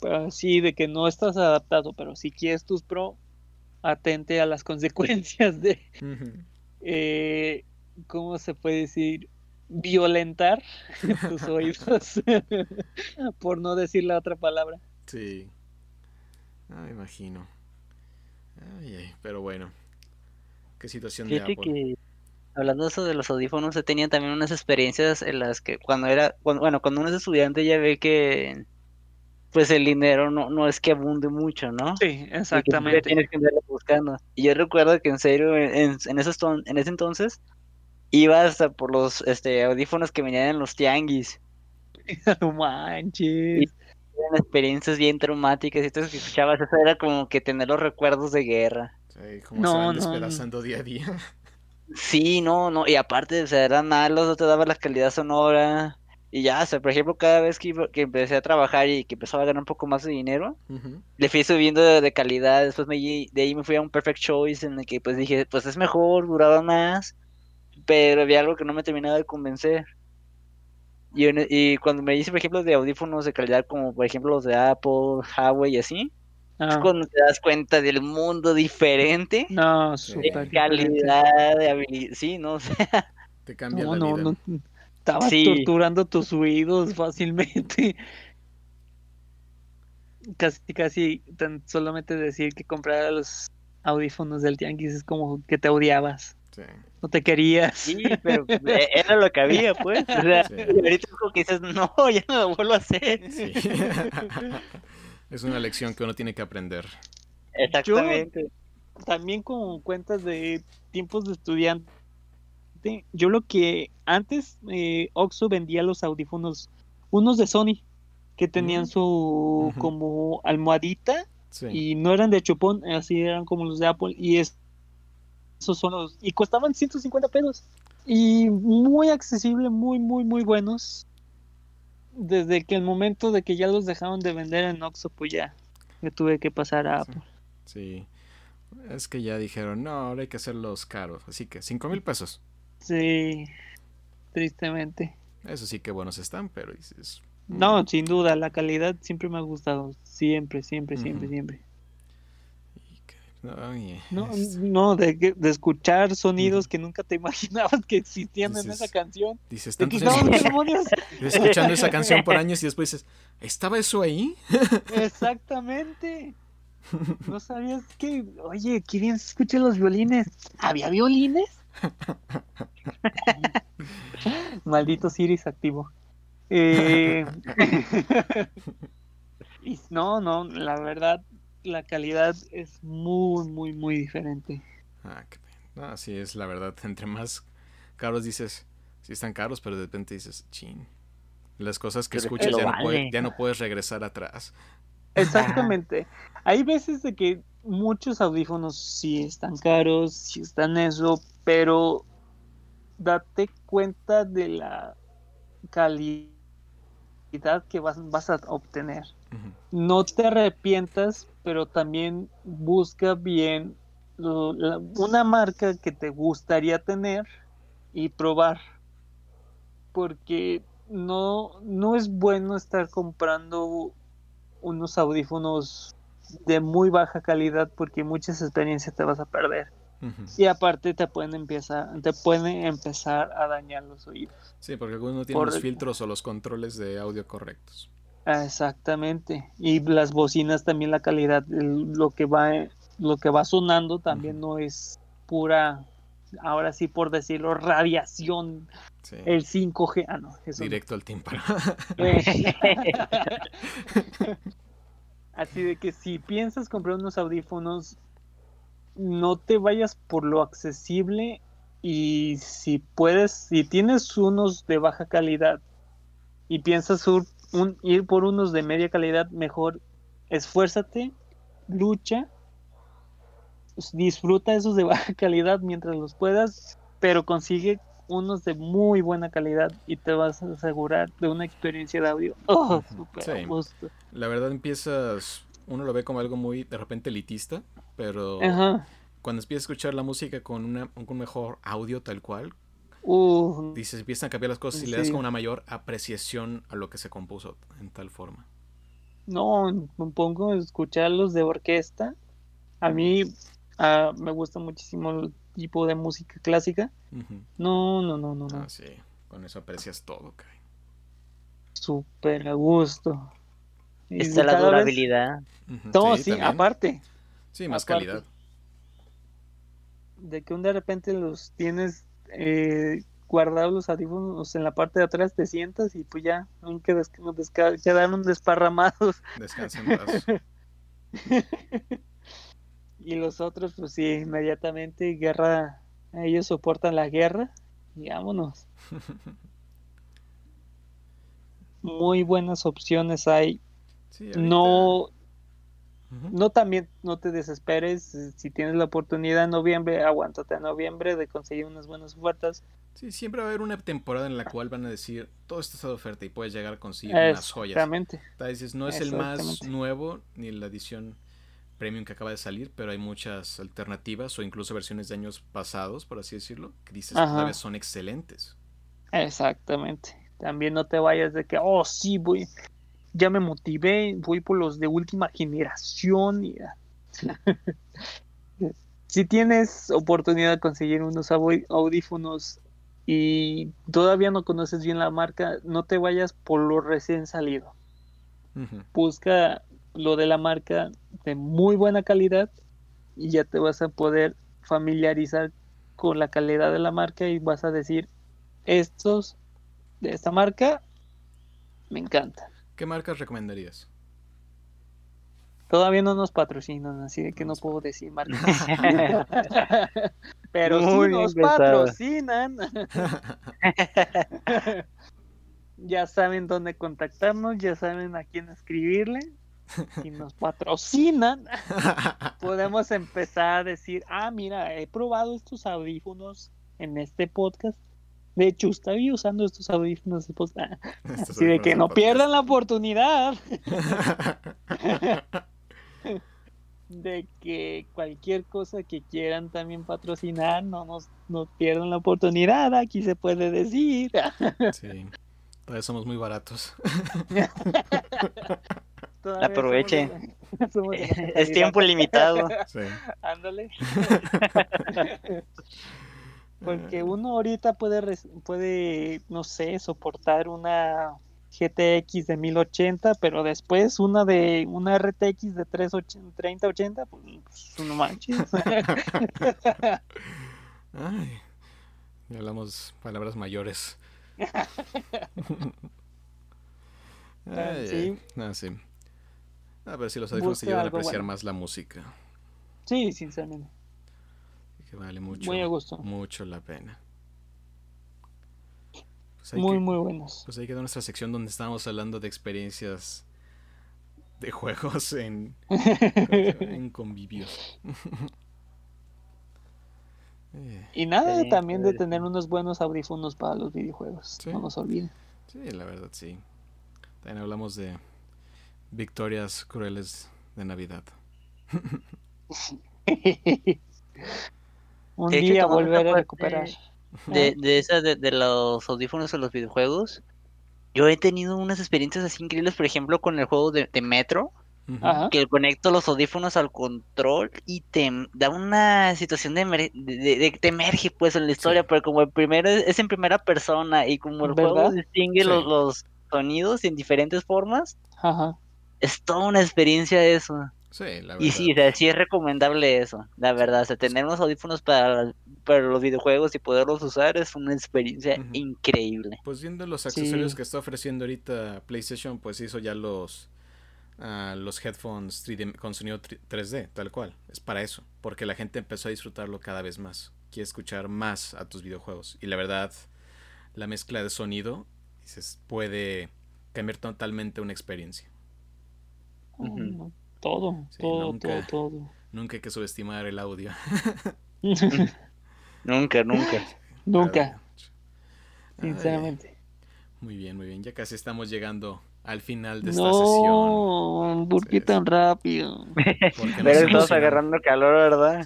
Pero sí, de que no estás adaptado, pero si quieres tus pro, atente a las consecuencias de, eh, ¿cómo se puede decir? Violentar tus oídos, por no decir la otra palabra. Sí. Ah, me imagino. Ay, ay, pero bueno. Qué situación de Fíjate Apple. que hablando de eso de los audífonos, he tenido también unas experiencias en las que cuando era, cuando- bueno, cuando uno es estudiante ya ve que pues el dinero no, no es que abunde mucho, ¿no? Sí, Y que exactamente. Tienes que andarlo buscando. Y yo recuerdo que en serio, en, en, esos ton- en ese entonces, iba hasta por los este, audífonos que venían en los tianguis. No manches. Eran experiencias bien traumáticas y entonces que escuchabas eso era como que tener los recuerdos de guerra. Sí, como se No, van no, despedazando día a día. Sí, no, no, y aparte, o sea, eran malos, no te daba la calidad sonora. Y ya, o sea, por ejemplo, cada vez que, iba- que empecé a trabajar y que empezaba a ganar un poco más de dinero, le fui subiendo de, de calidad. Después me, di- de ahí me fui a un Perfect Choice en el que pues dije, pues es mejor, duraba más, pero había algo que no me terminaba de convencer. Y, en- y cuando me hice, por ejemplo, de audífonos de calidad como por ejemplo los de Apple, Huawei y así, es Ah, cuando te das cuenta del mundo diferente, no, de diferente. calidad, de habilidad, sí, no sé. Te cambia No, la no, vida. no. Estabas Sí. torturando tus oídos fácilmente. Casi, casi, tan solamente decir que comprar los audífonos del tianguis es como que te odiabas, Sí. no te querías. Sí, pero e- era lo que había, pues. O sea, Sí. y ahorita es como que dices, no, ya no lo vuelvo a hacer. Sí. es una lección que uno tiene que aprender. Exactamente. También con cuentas de tiempos de estudiante, yo lo que antes eh, Oxxo vendía los audífonos, unos de Sony, que tenían Mm. su como almohadita Sí. y no eran de chupón, así eran como los de Apple y es- esos son los y costaban 150 pesos y muy accesible, muy muy muy buenos. Desde que el momento de que ya los dejaron de vender en Oxxo, pues ya me tuve que pasar a Sí. Apple. Sí. Es que ya dijeron, no, ahora hay que hacerlos caros. Así que cinco mil pesos. Sí, tristemente. Eso sí que buenos están, pero dices. No, sin duda, la calidad siempre me ha gustado, siempre, siempre, siempre, siempre. Oye, No, no, de, de escuchar sonidos que nunca te imaginabas que existían en esa canción. dices De escuchando esa canción por años y después dices, ¿estaba eso ahí? Exactamente. No sabías que, oye, qué bien se escuchan los violines. ¿Había violines? Maldito Siris activo. Eh, y no, no, la verdad, la calidad es muy, muy, muy diferente. Ah, qué pena. No, sí, es la verdad. Entre más caros dices, sí están caros, pero de repente dices, chin. Las cosas que Pero escuchas no, ya no puedes regresar atrás. Exactamente. Hay veces de que muchos audífonos sí están caros, sí están eso, pero date cuenta de la calidad que vas, vas a obtener. No te arrepientas, pero también busca bien lo- la- una marca que te gustaría tener y probar. Porque no, no es bueno estar comprando unos audífonos de muy baja calidad porque muchas experiencias te vas a perder. Y aparte te pueden empezar, te pueden empezar a dañar los oídos. Sí, porque algunos no tienen los Correcto. filtros o los controles de audio correctos. Exactamente. Y las bocinas también la calidad, el- lo que va, lo que va sonando también no es pura, ahora sí por decirlo, radiación, Sí. el 5G. Ah, no, eso no. Directo al tímpano. Así de que si piensas comprar unos audífonos, no te vayas por lo accesible y si puedes, si tienes unos de baja calidad y piensas ir por unos de media calidad, mejor esfuérzate, lucha, disfruta esos de baja calidad mientras los puedas, pero consigue unos de muy buena calidad y te vas a asegurar de una experiencia de audio. Oh, Ujú, súper sí. gusto. La verdad empiezas, uno lo ve como algo muy de repente elitista, pero Ajá. cuando empiezas a escuchar la música con, una, con un mejor audio tal cual, Uh, dices, empiezan a cambiar las cosas y le das como una mayor apreciación a lo que se compuso en tal forma. no, me pongo a escuchar los de orquesta. A mí ah, me gusta muchísimo el tipo de música clásica. No, no, no, no, no. Ah, sí, con eso aprecias todo, Kai. Súper a gusto. Y Está la durabilidad. Ujú, No, sí, aparte Sí, más aparte. calidad. de que un de repente los tienes eh, guardados los audífonos en la parte de atrás, te sientas y pues ya, aunque des- desca- quedaron desparramados. Descansa en paz. Y los otros, pues sí, inmediatamente guerra, ellos soportan la guerra y vámonos. Muy buenas opciones hay. Sí, ahorita- No, no también, no te desesperes. Si tienes la oportunidad en noviembre, aguántate a noviembre de conseguir unas buenas ofertas. Sí, siempre va a haber una temporada en la cual van a decir, todo esto está de oferta y puedes llegar a conseguir unas joyas. Exactamente. No es el más nuevo ni la edición premium que acaba de salir, pero hay muchas alternativas o incluso versiones de años pasados, por así decirlo, que dices, Ajá. tal vez son excelentes. Exactamente. También no te vayas de que, oh, sí, voy, ya me motivé, voy por los de última generación. Y... si tienes oportunidad de conseguir unos audífonos y todavía no conoces bien la marca, no te vayas por lo recién salido. Busca lo de la marca de muy buena calidad y ya te vas a poder familiarizar con la calidad de la marca y vas a decir, estos de esta marca me encantan. ¿Qué marcas recomendarías? Todavía no nos patrocinan, así de que No puedo decir marcas. Pero Muy si bien nos pensado. patrocinan, ya saben dónde contactarnos, ya saben a quién escribirle. Si nos patrocinan, podemos empezar a decir, ah, mira, he probado estos audífonos en este podcast. De hecho, estoy usando estos audífonos. pues, ah, Estos Así de que no pierdan la oportunidad de que cualquier cosa que quieran también patrocinar, no nos no pierdan la oportunidad. Aquí se puede decir. sí, todavía somos muy baratos. Todavía Aproveche. somos somos Es tiempo limitado. Sí. Ándale. Porque uno ahorita puede, puede, no sé, soportar una GTX de 1080, pero después una de una RTX de 380, 3080, pues no manches. Ay, ya hablamos palabras mayores. Ay, sí. Ah, sí. Ah, pero sí, los audífonos te Busca ayudan a apreciar bueno. más la música. Sí, sinceramente. Que vale mucho, Muy a gusto. mucho la pena. Pues Muy, que, muy buenos. Pues ahí quedó nuestra sección donde estábamos hablando de experiencias de juegos en, en convivios. Eh, Y nada, Sí, también de tener unos buenos audífonos para los videojuegos. Sí. No nos olviden. sí, la verdad, sí. También hablamos de victorias crueles de Navidad. Un día volver a recuperar. De, de esas de, de los audífonos o los videojuegos, yo he tenido unas experiencias así increíbles, por ejemplo, con el juego de, de Metro, Ujú. Ajá. que conecto los audífonos al control y te da una situación de, emer- de, de- de que te emerge pues en la historia, Sí. pero como el primero es, es en primera persona y como el juego ¿Verdad? distingue Sí. los, los sonidos en diferentes formas, Ajá. Es toda una experiencia eso. Sí, la verdad. Y sí, o sea, sí es recomendable eso, la verdad. O sea, tener unos audífonos para, para los videojuegos y poderlos usar es una experiencia increíble. Pues viendo los accesorios Sí. que está ofreciendo ahorita PlayStation, pues hizo ya los ah, los headphones 3D con sonido tri- 3D, tal cual. Es para eso, porque la gente empezó a disfrutarlo cada vez más. Quiere escuchar más a tus videojuegos. Y la verdad, la mezcla de sonido dices, puede cambiar totalmente una experiencia. No, Todo, Sí, todo, nunca. todo, todo. Nunca hay que subestimar el audio. Nunca, nunca. Nunca. sinceramente. Muy bien, muy bien. Ya casi estamos llegando al final de esta sesión. No, ¿por qué Sí, tan rápido? Pero estamos agarrando calor, ¿verdad?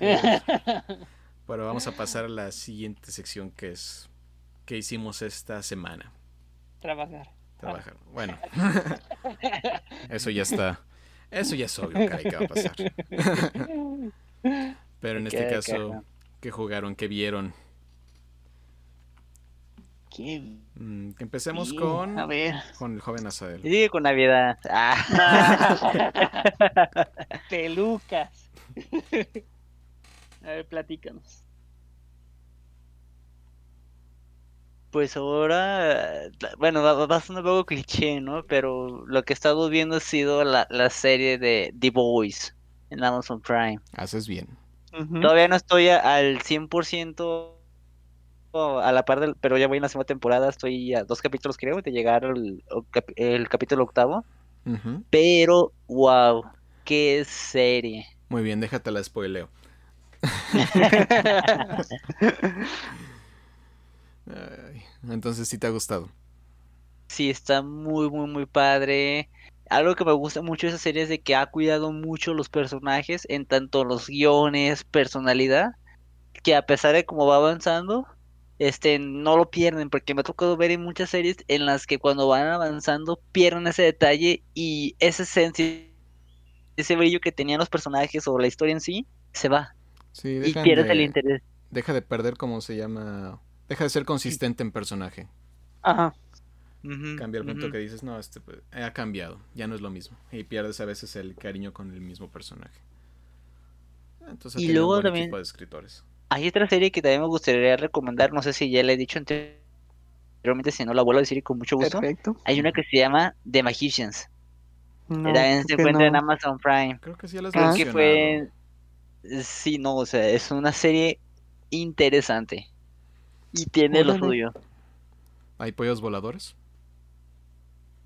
Pero vamos a pasar a la siguiente sección que es que hicimos esta semana. Trabajar. Trabajar. Bueno, eso ya está. Eso ya es obvio, caray, que va a pasar. Pero en este caso. ¿qué jugaron? ¿Qué vieron? ¿Qué? Mm, que empecemos con, A ver. con el joven Azael. Sigue con Navidad. Ah. Pelucas. A ver, platícanos. Pues ahora, bueno, va, va a ser un poco cliché, ¿no? Pero lo que he estado viendo ha sido la, la serie de The Boys en Amazon Prime. Haces bien. Todavía no estoy a- al 100% a la par del, pero ya voy en la segunda temporada, estoy a dos capítulos creo de llegar al el capítulo octavo. Pero, wow, qué serie. Muy bien, déjate la spoileo. Ay, entonces sí te ha gustado. Sí, está muy, muy, muy padre. Algo que me gusta mucho de esa serie es de que ha cuidado mucho los personajes en tanto los guiones, personalidad, que a pesar de cómo va avanzando, este, no lo pierden, porque me ha tocado ver en muchas series en las que cuando van avanzando pierden ese detalle y esa esencia, ese brillo que tenían los personajes o la historia en sí, se va Sí, y pierdes el de, interés. deja de perder, como se llama? Deja de ser consistente en personaje. Ajá. Cambia el punto que dices, no, este pues, ha cambiado, ya no es lo mismo. Y pierdes a veces el cariño con el mismo personaje. Entonces Y un luego buen también- equipo de escritores. Hay otra serie que también me gustaría recomendar, no sé si ya le he dicho anteriormente, si no la vuelvo a decir con mucho gusto. Perfecto. Hay una que se llama The Magicians. No, También se creo que encuentra en. Amazon Prime. Creo que sí ya las Creo que fue... Sí, no, o sea, es una serie interesante. Y tiene lo suyo. ¿Hay pollos voladores?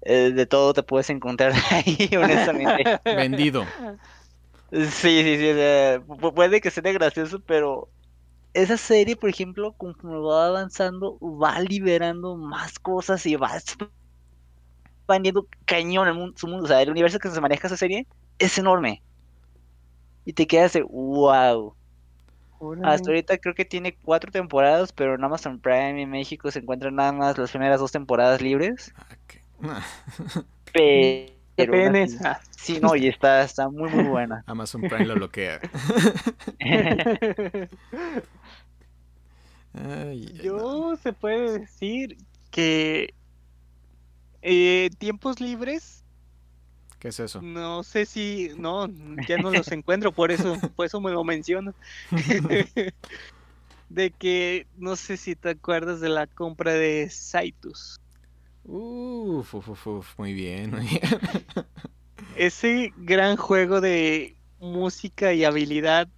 Eh, de todo te puedes encontrar ahí, honestamente. Vendido. Sí, sí, sí. o sea, pu- puede que sea gracioso, pero esa serie, por ejemplo, conforme va avanzando, va liberando más cosas y va expandiendo cañón el mundo, su mundo. O sea, el universo que se maneja esa serie es enorme. Y te quedas de wow. Hasta ahorita creo que tiene cuatro temporadas, pero en Amazon Prime en México se encuentran nada más las primeras dos temporadas libres. Ah, Pero sí, no, y está, está muy, muy buena. Amazon Prime lo bloquea. Ay, no. Yo se puede decir que eh, tiempos libres, ¿Qué es eso? no sé si, no, ya no los encuentro, por eso, por eso me lo menciono. De que no sé si te acuerdas de la compra de Saitus. Uf, uf, muy bien, muy bien. Ese gran juego de música y habilidad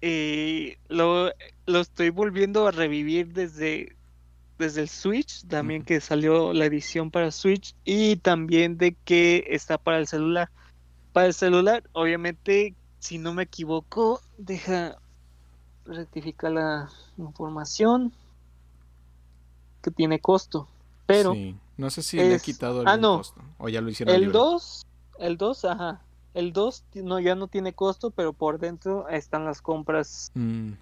eh, lo, lo estoy volviendo a revivir desde, desde el Switch, también que salió la edición para Switch y también de que está para el celular. Para el celular, obviamente, si no me equivoco, deja rectificar la información que tiene costo. Pero Sí, No sé si le he quitado ah, algún no. costo. O ya lo hicieron El libre. 2, el 2, ajá. El 2 ti- no, ya no tiene costo, pero por dentro están las compras, Mm,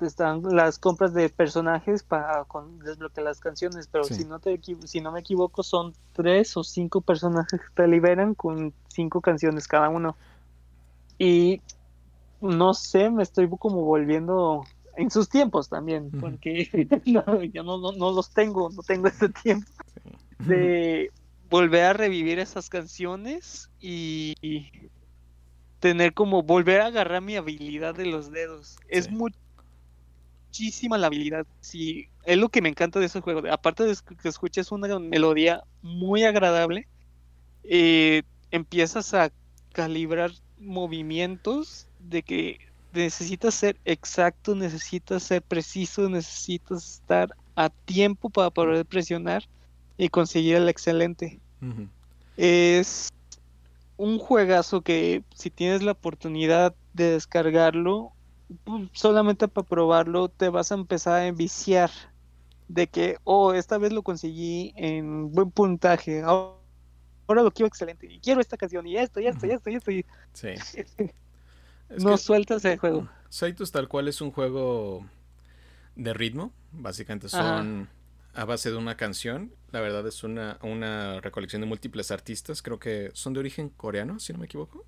están las compras de personajes para con- desbloquear las canciones, pero Sí. si no te si no me equivoco son tres o cinco personajes que te liberan con cinco canciones cada uno. Y no sé, me estoy como volviendo en sus tiempos también, porque no, yo no, no, no los tengo, no tengo ese tiempo sí. de volver a revivir esas canciones y, y tener como volver a agarrar mi habilidad de los dedos. Es Sí. Mu- muchísima la habilidad. Sí, es lo que me encanta de ese juego. Aparte de que escuches una melodía muy agradable, eh, empiezas a calibrar movimientos de que necesitas ser exacto, necesitas ser preciso, necesitas estar a tiempo para poder presionar y conseguir el excelente. Es un juegazo que si tienes la oportunidad de descargarlo, solamente para probarlo te vas a empezar a enviciar de que, oh, esta vez lo conseguí en buen puntaje, ahora lo quiero excelente, y quiero esta canción, y esto, y esto, y esto, y esto. Y... Sí. no sueltas el juego. Saitus tal cual es un juego de ritmo, básicamente son a base de una canción, la verdad es una, una recolección de múltiples artistas, creo que son de origen coreano, si no me equivoco.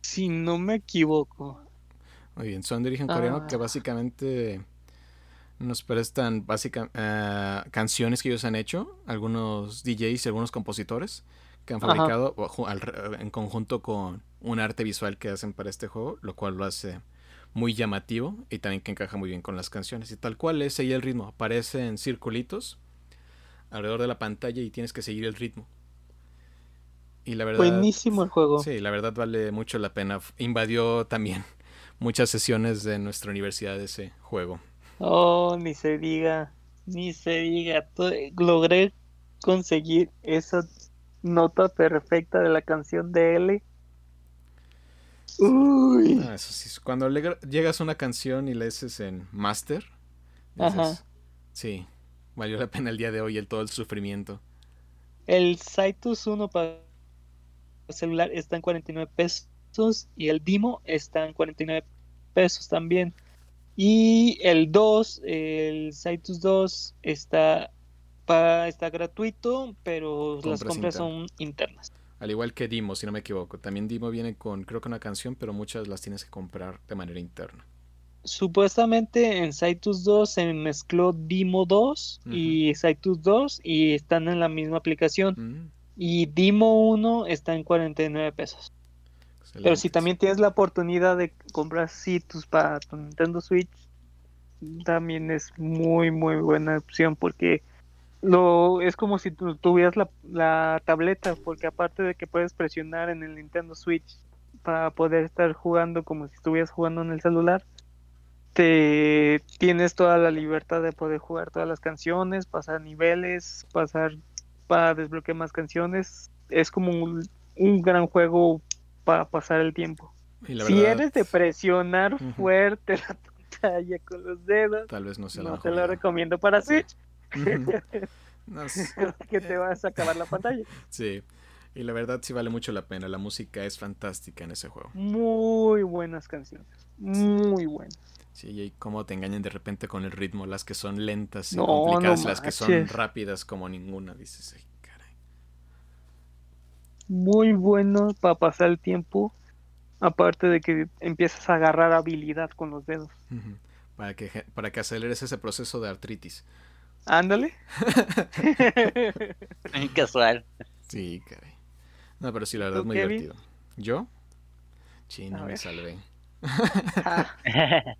Si no me equivoco. Muy bien, son de origen coreano que ah. básicamente nos prestan básica, eh, canciones que ellos han hecho, algunos DJs y algunos compositores que han fabricado en conjunto con un arte visual que hacen para este juego, lo cual lo hace muy llamativo y también que encaja muy bien con las canciones. Y tal cual es seguir el ritmo, aparece en circulitos alrededor de la pantalla y tienes que seguir el ritmo. Y la verdad, Buenísimo el juego. Sí, la verdad vale mucho la pena. Invadió también muchas sesiones de nuestra universidad ese juego. Oh, ni se diga, ni se diga. Logré conseguir esa nota perfecta de la canción de L. Uy. Ah, eso sí, cuando llegas a una canción y la haces en master, sí, valió la pena el día de hoy el todo el sufrimiento. El Saitus 1 para celular está en 49 pesos y el Dimo está en 49 pesos también. Y el 2, el Saitus 2 está, está gratuito, pero las compras son internas. Al igual que Dimo, si no me equivoco. También Dimo viene con, creo que una canción, pero muchas las tienes que comprar de manera interna. Supuestamente en Saitus 2 se mezcló Dimo 2 y Saitus 2 y están en la misma aplicación. Mm. Y Dimo 1 está en 49 pesos. Pero si también tienes la oportunidad de comprar Citus para tu Nintendo Switch, también es muy, muy buena opción porque lo es como si tú tuvieras la, la tableta, porque aparte de que puedes presionar en el Nintendo Switch para poder estar jugando como si estuvieras jugando en el celular, te tienes toda la libertad de poder jugar todas las canciones, pasar niveles, pasar para desbloquear más canciones. Es como un, un gran juego para pasar el tiempo. si eres de presionar fuerte la pantalla con los dedos, tal vez no sea No te lo recomiendo para Switch. que te vas a acabar la pantalla. Sí. Y la verdad sí vale mucho la pena. La música es fantástica en ese juego. Muy buenas canciones. Muy buenas. Sí, y cómo te engañan de repente con el ritmo. Las que son lentas y complicadas, las que son rápidas como ninguna. Dices, muy bueno para pasar el tiempo. Aparte de que empiezas a agarrar habilidad con los dedos. Para que, para que aceleres ese proceso de artritis. Ándale. Casual. Sí, caray. No, pero sí, la verdad es muy divertido. ¿Yo? Sí, no me salvé. Ah.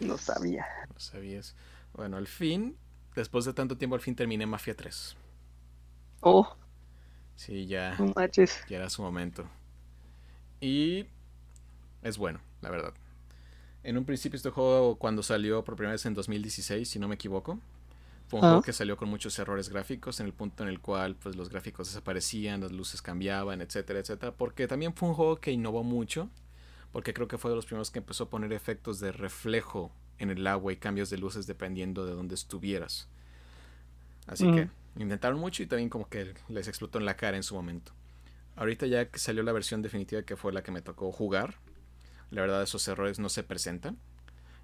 no sabía. No sabías. Bueno, al fin, después de tanto tiempo, al fin terminé Mafia 3. Oh. Sí, ya. Ya era su momento. Y es bueno, la verdad. En un principio este juego cuando salió por primera vez en 2016, si no me equivoco, fue un juego que salió con muchos errores gráficos en el punto en el cual pues los gráficos desaparecían, las luces cambiaban, etcétera, etcétera, porque también fue un juego que innovó mucho, porque creo que fue de los primeros que empezó a poner efectos de reflejo en el agua y cambios de luces dependiendo de dónde estuvieras. Así que Intentaron mucho y también como que les explotó en la cara en su momento. Ahorita ya que salió la versión definitiva que fue la que me tocó jugar, la verdad esos errores no se presentan.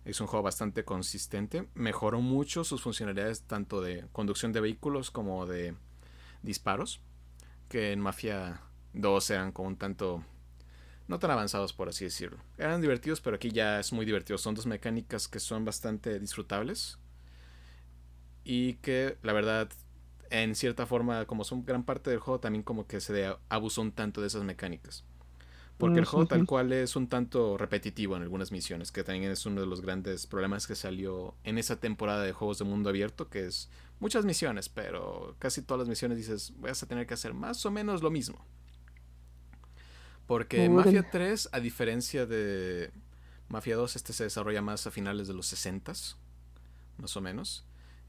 Es un juego bastante consistente. Mejoró mucho sus funcionalidades tanto de conducción de vehículos como de disparos. Que en Mafia 2 eran como un tanto... No tan avanzados por así decirlo. Eran divertidos pero aquí ya es muy divertido. Son dos mecánicas que son bastante disfrutables. Y que la verdad en cierta forma, como son gran parte del juego, también como que se abusó un tanto de esas mecánicas. Porque el juego tal cual es un tanto repetitivo en algunas misiones, que también es uno de los grandes problemas que salió en esa temporada de juegos de mundo abierto, que es muchas misiones, pero casi todas las misiones dices, vas a tener que hacer más o menos lo mismo. Porque Mafia 3, a diferencia de Mafia 2, este se desarrolla más a finales de los 60 más o menos.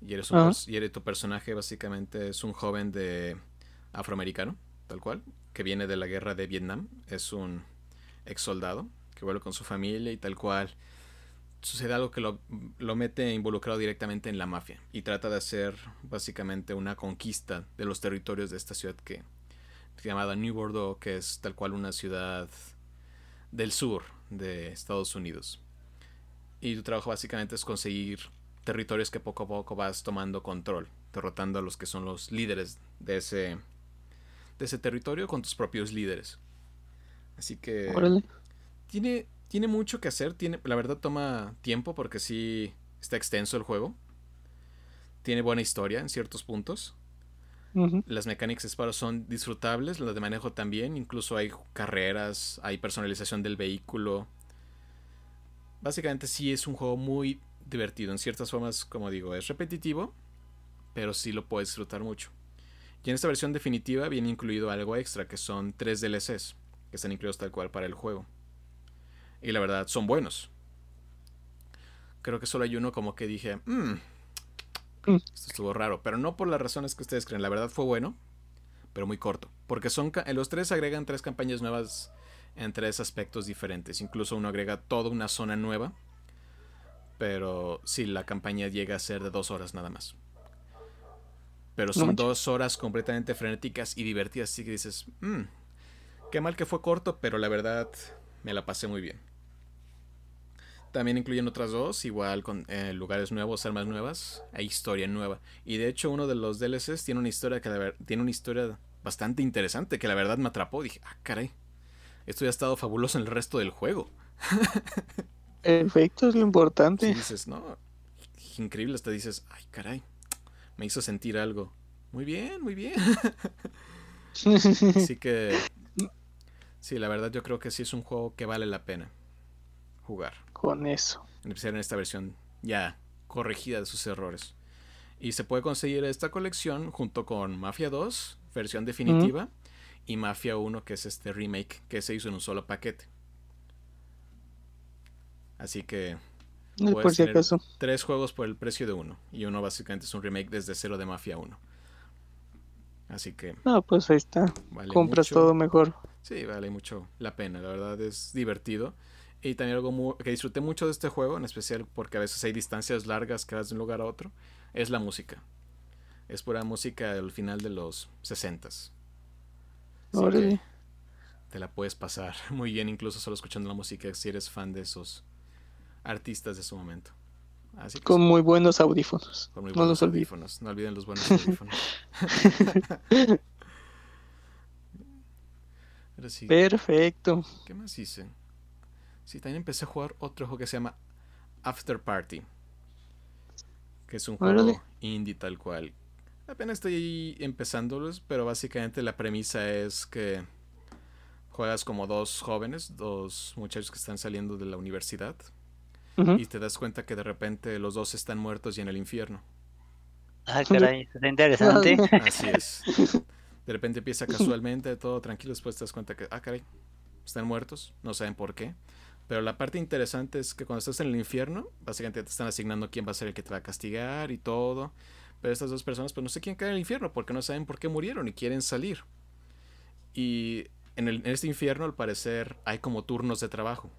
Y eres, un, y tu personaje básicamente es un joven de afroamericano, tal cual, que viene de la guerra de Vietnam. Es un ex soldado que vuelve con su familia y tal cual. sucede algo que lo, lo, mete involucrado directamente en la mafia y trata de hacer básicamente una conquista de los territorios de esta ciudad que llamada New Bordeaux, que es tal cual una ciudad del sur de Estados Unidos. Y tu trabajo básicamente es conseguir territorios que poco a poco vas tomando control, derrotando a los que son los líderes de ese de ese territorio con tus propios líderes. Así que tiene tiene mucho que hacer, tiene la verdad toma tiempo porque sí está extenso el juego. Tiene buena historia en ciertos puntos. Las mecánicas de disparo son disfrutables, las de manejo también, incluso hay carreras, hay personalización del vehículo. Básicamente sí es un juego muy divertido, en ciertas formas, como digo, es repetitivo, pero sí lo puedes disfrutar mucho. Y en esta versión definitiva viene incluido algo extra, que son tres DLCs, que están incluidos tal cual para el juego. Y la verdad, son buenos. Creo que solo hay uno como que dije, mmm, Mm. Esto estuvo raro, pero no por las razones que ustedes creen. La verdad fue bueno, pero muy corto. Porque son los tres agregan tres campañas nuevas en tres aspectos diferentes. Incluso uno agrega toda una zona nueva. Pero sí, la campaña llega a ser de dos horas nada más. Pero son dos horas completamente frenéticas y divertidas. Así que dices, mmm, qué mal que fue corto, pero la verdad me la pasé muy bien. También incluyen otras dos, igual con eh, lugares nuevos, armas nuevas, e historia nueva. Y de hecho uno de los DLCs tiene una historia que tiene una historia bastante interesante que la verdad me atrapó. Dije, ah, caray, esto ya ha estado fabuloso en el resto del juego. Efecto es lo importante. dices, no, increíble, hasta dices, ay, caray, me hizo sentir algo. Muy bien, muy bien. Así que, sí, la verdad yo creo que sí es un juego que vale la pena jugar. Con eso. En especial en esta versión ya corregida de sus errores. Y se puede conseguir esta colección junto con Mafia 2, versión definitiva, y Mafia 1, que es este remake que se hizo en un solo paquete. Así que por si acaso. tres juegos por el precio de uno. Y uno básicamente es un remake desde cero de Mafia 1. Así que. No, pues ahí está. Compras todo mejor. Sí, vale mucho la pena. La verdad es divertido. Y también algo que disfruté mucho de este juego, en especial porque a veces hay distancias largas que vas de un lugar a otro, es la música. Es pura música del final de los 60 te la puedes pasar muy bien, incluso solo escuchando la música, si eres fan de esos artistas de su momento. con muy buenos audífonos. Con muy buenos audífonos. No olviden los buenos audífonos. Perfecto. ¿Qué más hice? Sí, también empecé a jugar otro juego que se llama After Party. Que es un juego indie tal cual. Apenas estoy empezándolos, pero básicamente la premisa es que juegas como dos jóvenes, dos muchachos que están saliendo de la universidad. Y te das cuenta que de repente los dos están muertos y en el infierno. Ah, caray, está interesante. Así es. De repente empieza casualmente, todo tranquilo, después te das cuenta que, ah, caray, están muertos, no saben por qué. Pero la parte interesante es que cuando estás en el infierno, básicamente te están asignando quién va a ser el que te va a castigar y todo. Pero estas dos personas pues no sé quién cae en el infierno porque no saben por qué murieron y quieren salir. Y en, el, en este infierno al parecer hay como turnos de trabajo.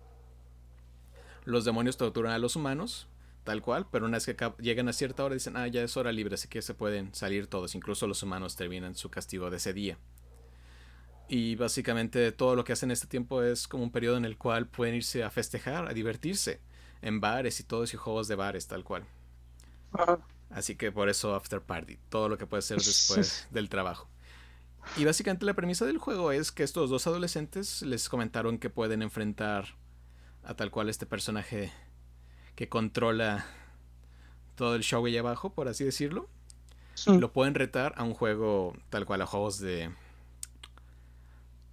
Los demonios torturan a los humanos, tal cual, pero una vez que llegan a cierta hora dicen, ah, ya es hora libre, así que se pueden salir todos, incluso los humanos terminan su castigo de ese día. Y básicamente todo lo que hacen en este tiempo es como un periodo en el cual pueden irse a festejar, a divertirse, en bares y todos y juegos de bares, tal cual. Así que por eso After Party, todo lo que puede ser después del trabajo. Y básicamente la premisa del juego es que estos dos adolescentes les comentaron que pueden enfrentar a tal cual este personaje que controla todo el show ahí abajo, por así decirlo. Lo pueden retar a un juego tal cual, a juegos de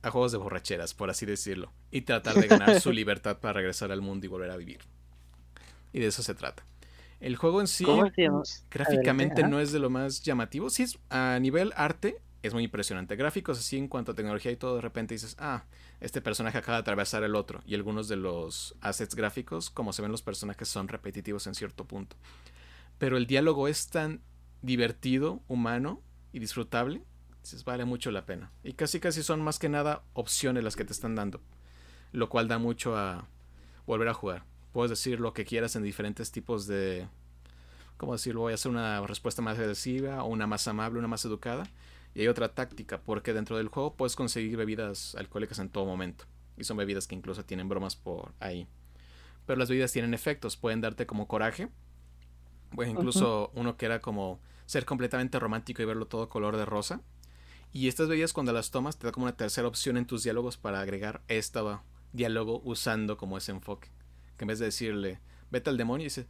a juegos de borracheras, por así decirlo, y tratar de ganar su libertad para regresar al mundo y volver a vivir. Y de eso se trata. El juego en sí, gráficamente no es de lo más llamativo. Sí, es, a nivel arte es muy impresionante. Gráficos así en cuanto a tecnología y todo, de repente dices, ah, este personaje acaba de atravesar el otro. Y algunos de los assets gráficos, como se ven los personajes, son repetitivos en cierto punto. Pero el diálogo es tan divertido, humano y disfrutable Dices, vale mucho la pena. Y casi casi son más que nada opciones las que te están dando. Lo cual da mucho a volver a jugar. Puedes decir lo que quieras en diferentes tipos de... ¿Cómo decirlo? Voy a hacer una respuesta más agresiva o una más amable, una más educada. Y hay otra táctica, porque dentro del juego puedes conseguir bebidas alcohólicas en todo momento. Y son bebidas que incluso tienen bromas por ahí. Pero las bebidas tienen efectos, pueden darte como coraje. Pues incluso uno que era como ser completamente romántico y verlo todo color de rosa. Y estas bebidas cuando las tomas te da como una tercera opción en tus diálogos para agregar este diálogo usando como ese enfoque. Que en vez de decirle, vete al demonio, dice,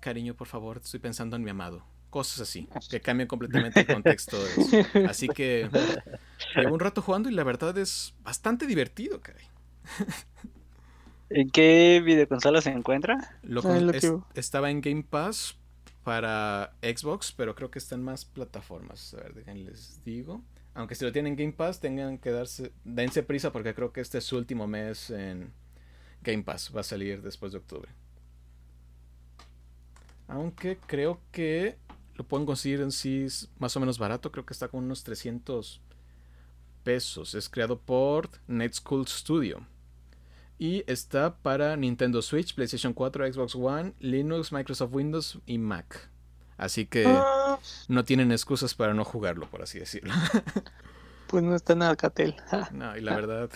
cariño, por favor, estoy pensando en mi amado. Cosas así, que cambian completamente el contexto de eso. Así que llevo un rato jugando y la verdad es bastante divertido, caray. ¿En qué videoconsola se encuentra? Lo, estaba en Game Pass para Xbox, pero creo que está en más plataformas. A ver, déjenles digo. Aunque si lo tienen en Game Pass, tengan que darse, dense prisa porque creo que este es su último mes en Game Pass. Va a salir después de octubre. Aunque creo que lo pueden conseguir en sí más o menos barato. Creo que está con unos 300 pesos. Es creado por Net School Studio. Y está para Nintendo Switch, PlayStation 4, Xbox One, Linux, Microsoft Windows y Mac. Así que ah. no tienen excusas para no jugarlo, por así decirlo. Pues no está en Alcatel. No, y la verdad.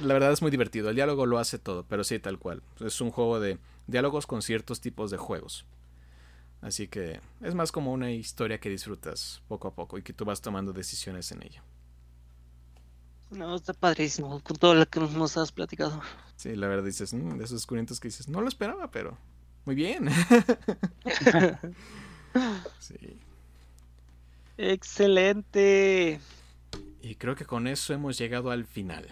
la verdad es muy divertido. El diálogo lo hace todo, pero sí, tal cual. Es un juego de diálogos con ciertos tipos de juegos. Así que es más como una historia que disfrutas poco a poco y que tú vas tomando decisiones en ella. No, está padrísimo con todo lo que nos has platicado. Sí, la verdad dices, mm, de esos descubrimientos que dices, no lo esperaba, pero muy bien. sí. Excelente. Y creo que con eso hemos llegado al final.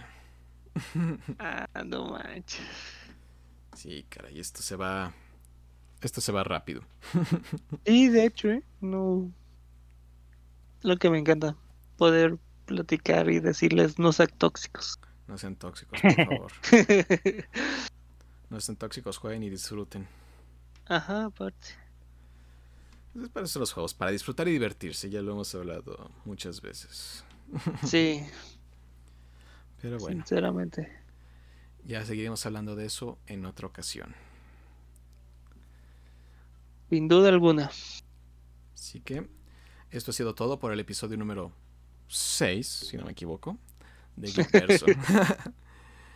ah, no manches. Sí, caray, esto se va. Esto se va rápido. y de hecho, ¿eh? No. Lo que me encanta. Poder platicar y decirles no sean tóxicos. No sean tóxicos, por favor. no sean tóxicos, jueguen y disfruten. Ajá, aparte. Es para eso los juegos, para disfrutar y divertirse, ya lo hemos hablado muchas veces. sí. Pero bueno. Sinceramente. Ya seguiremos hablando de eso en otra ocasión. Sin duda alguna. Así que esto ha sido todo por el episodio número 6, si no me equivoco, de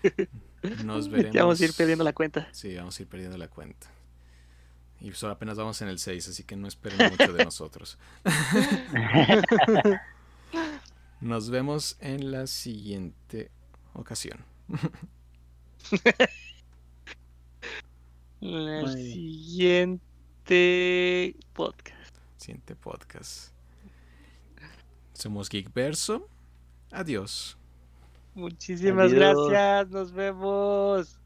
Nos veremos. Ya vamos a ir perdiendo la cuenta. Sí, vamos a ir perdiendo la cuenta. Y solo apenas vamos en el 6, así que no esperen mucho de nosotros. Nos vemos en la siguiente ocasión. El siguiente podcast. Siguiente podcast. Somos Geekverso. Adiós. Muchísimas gracias. Nos vemos.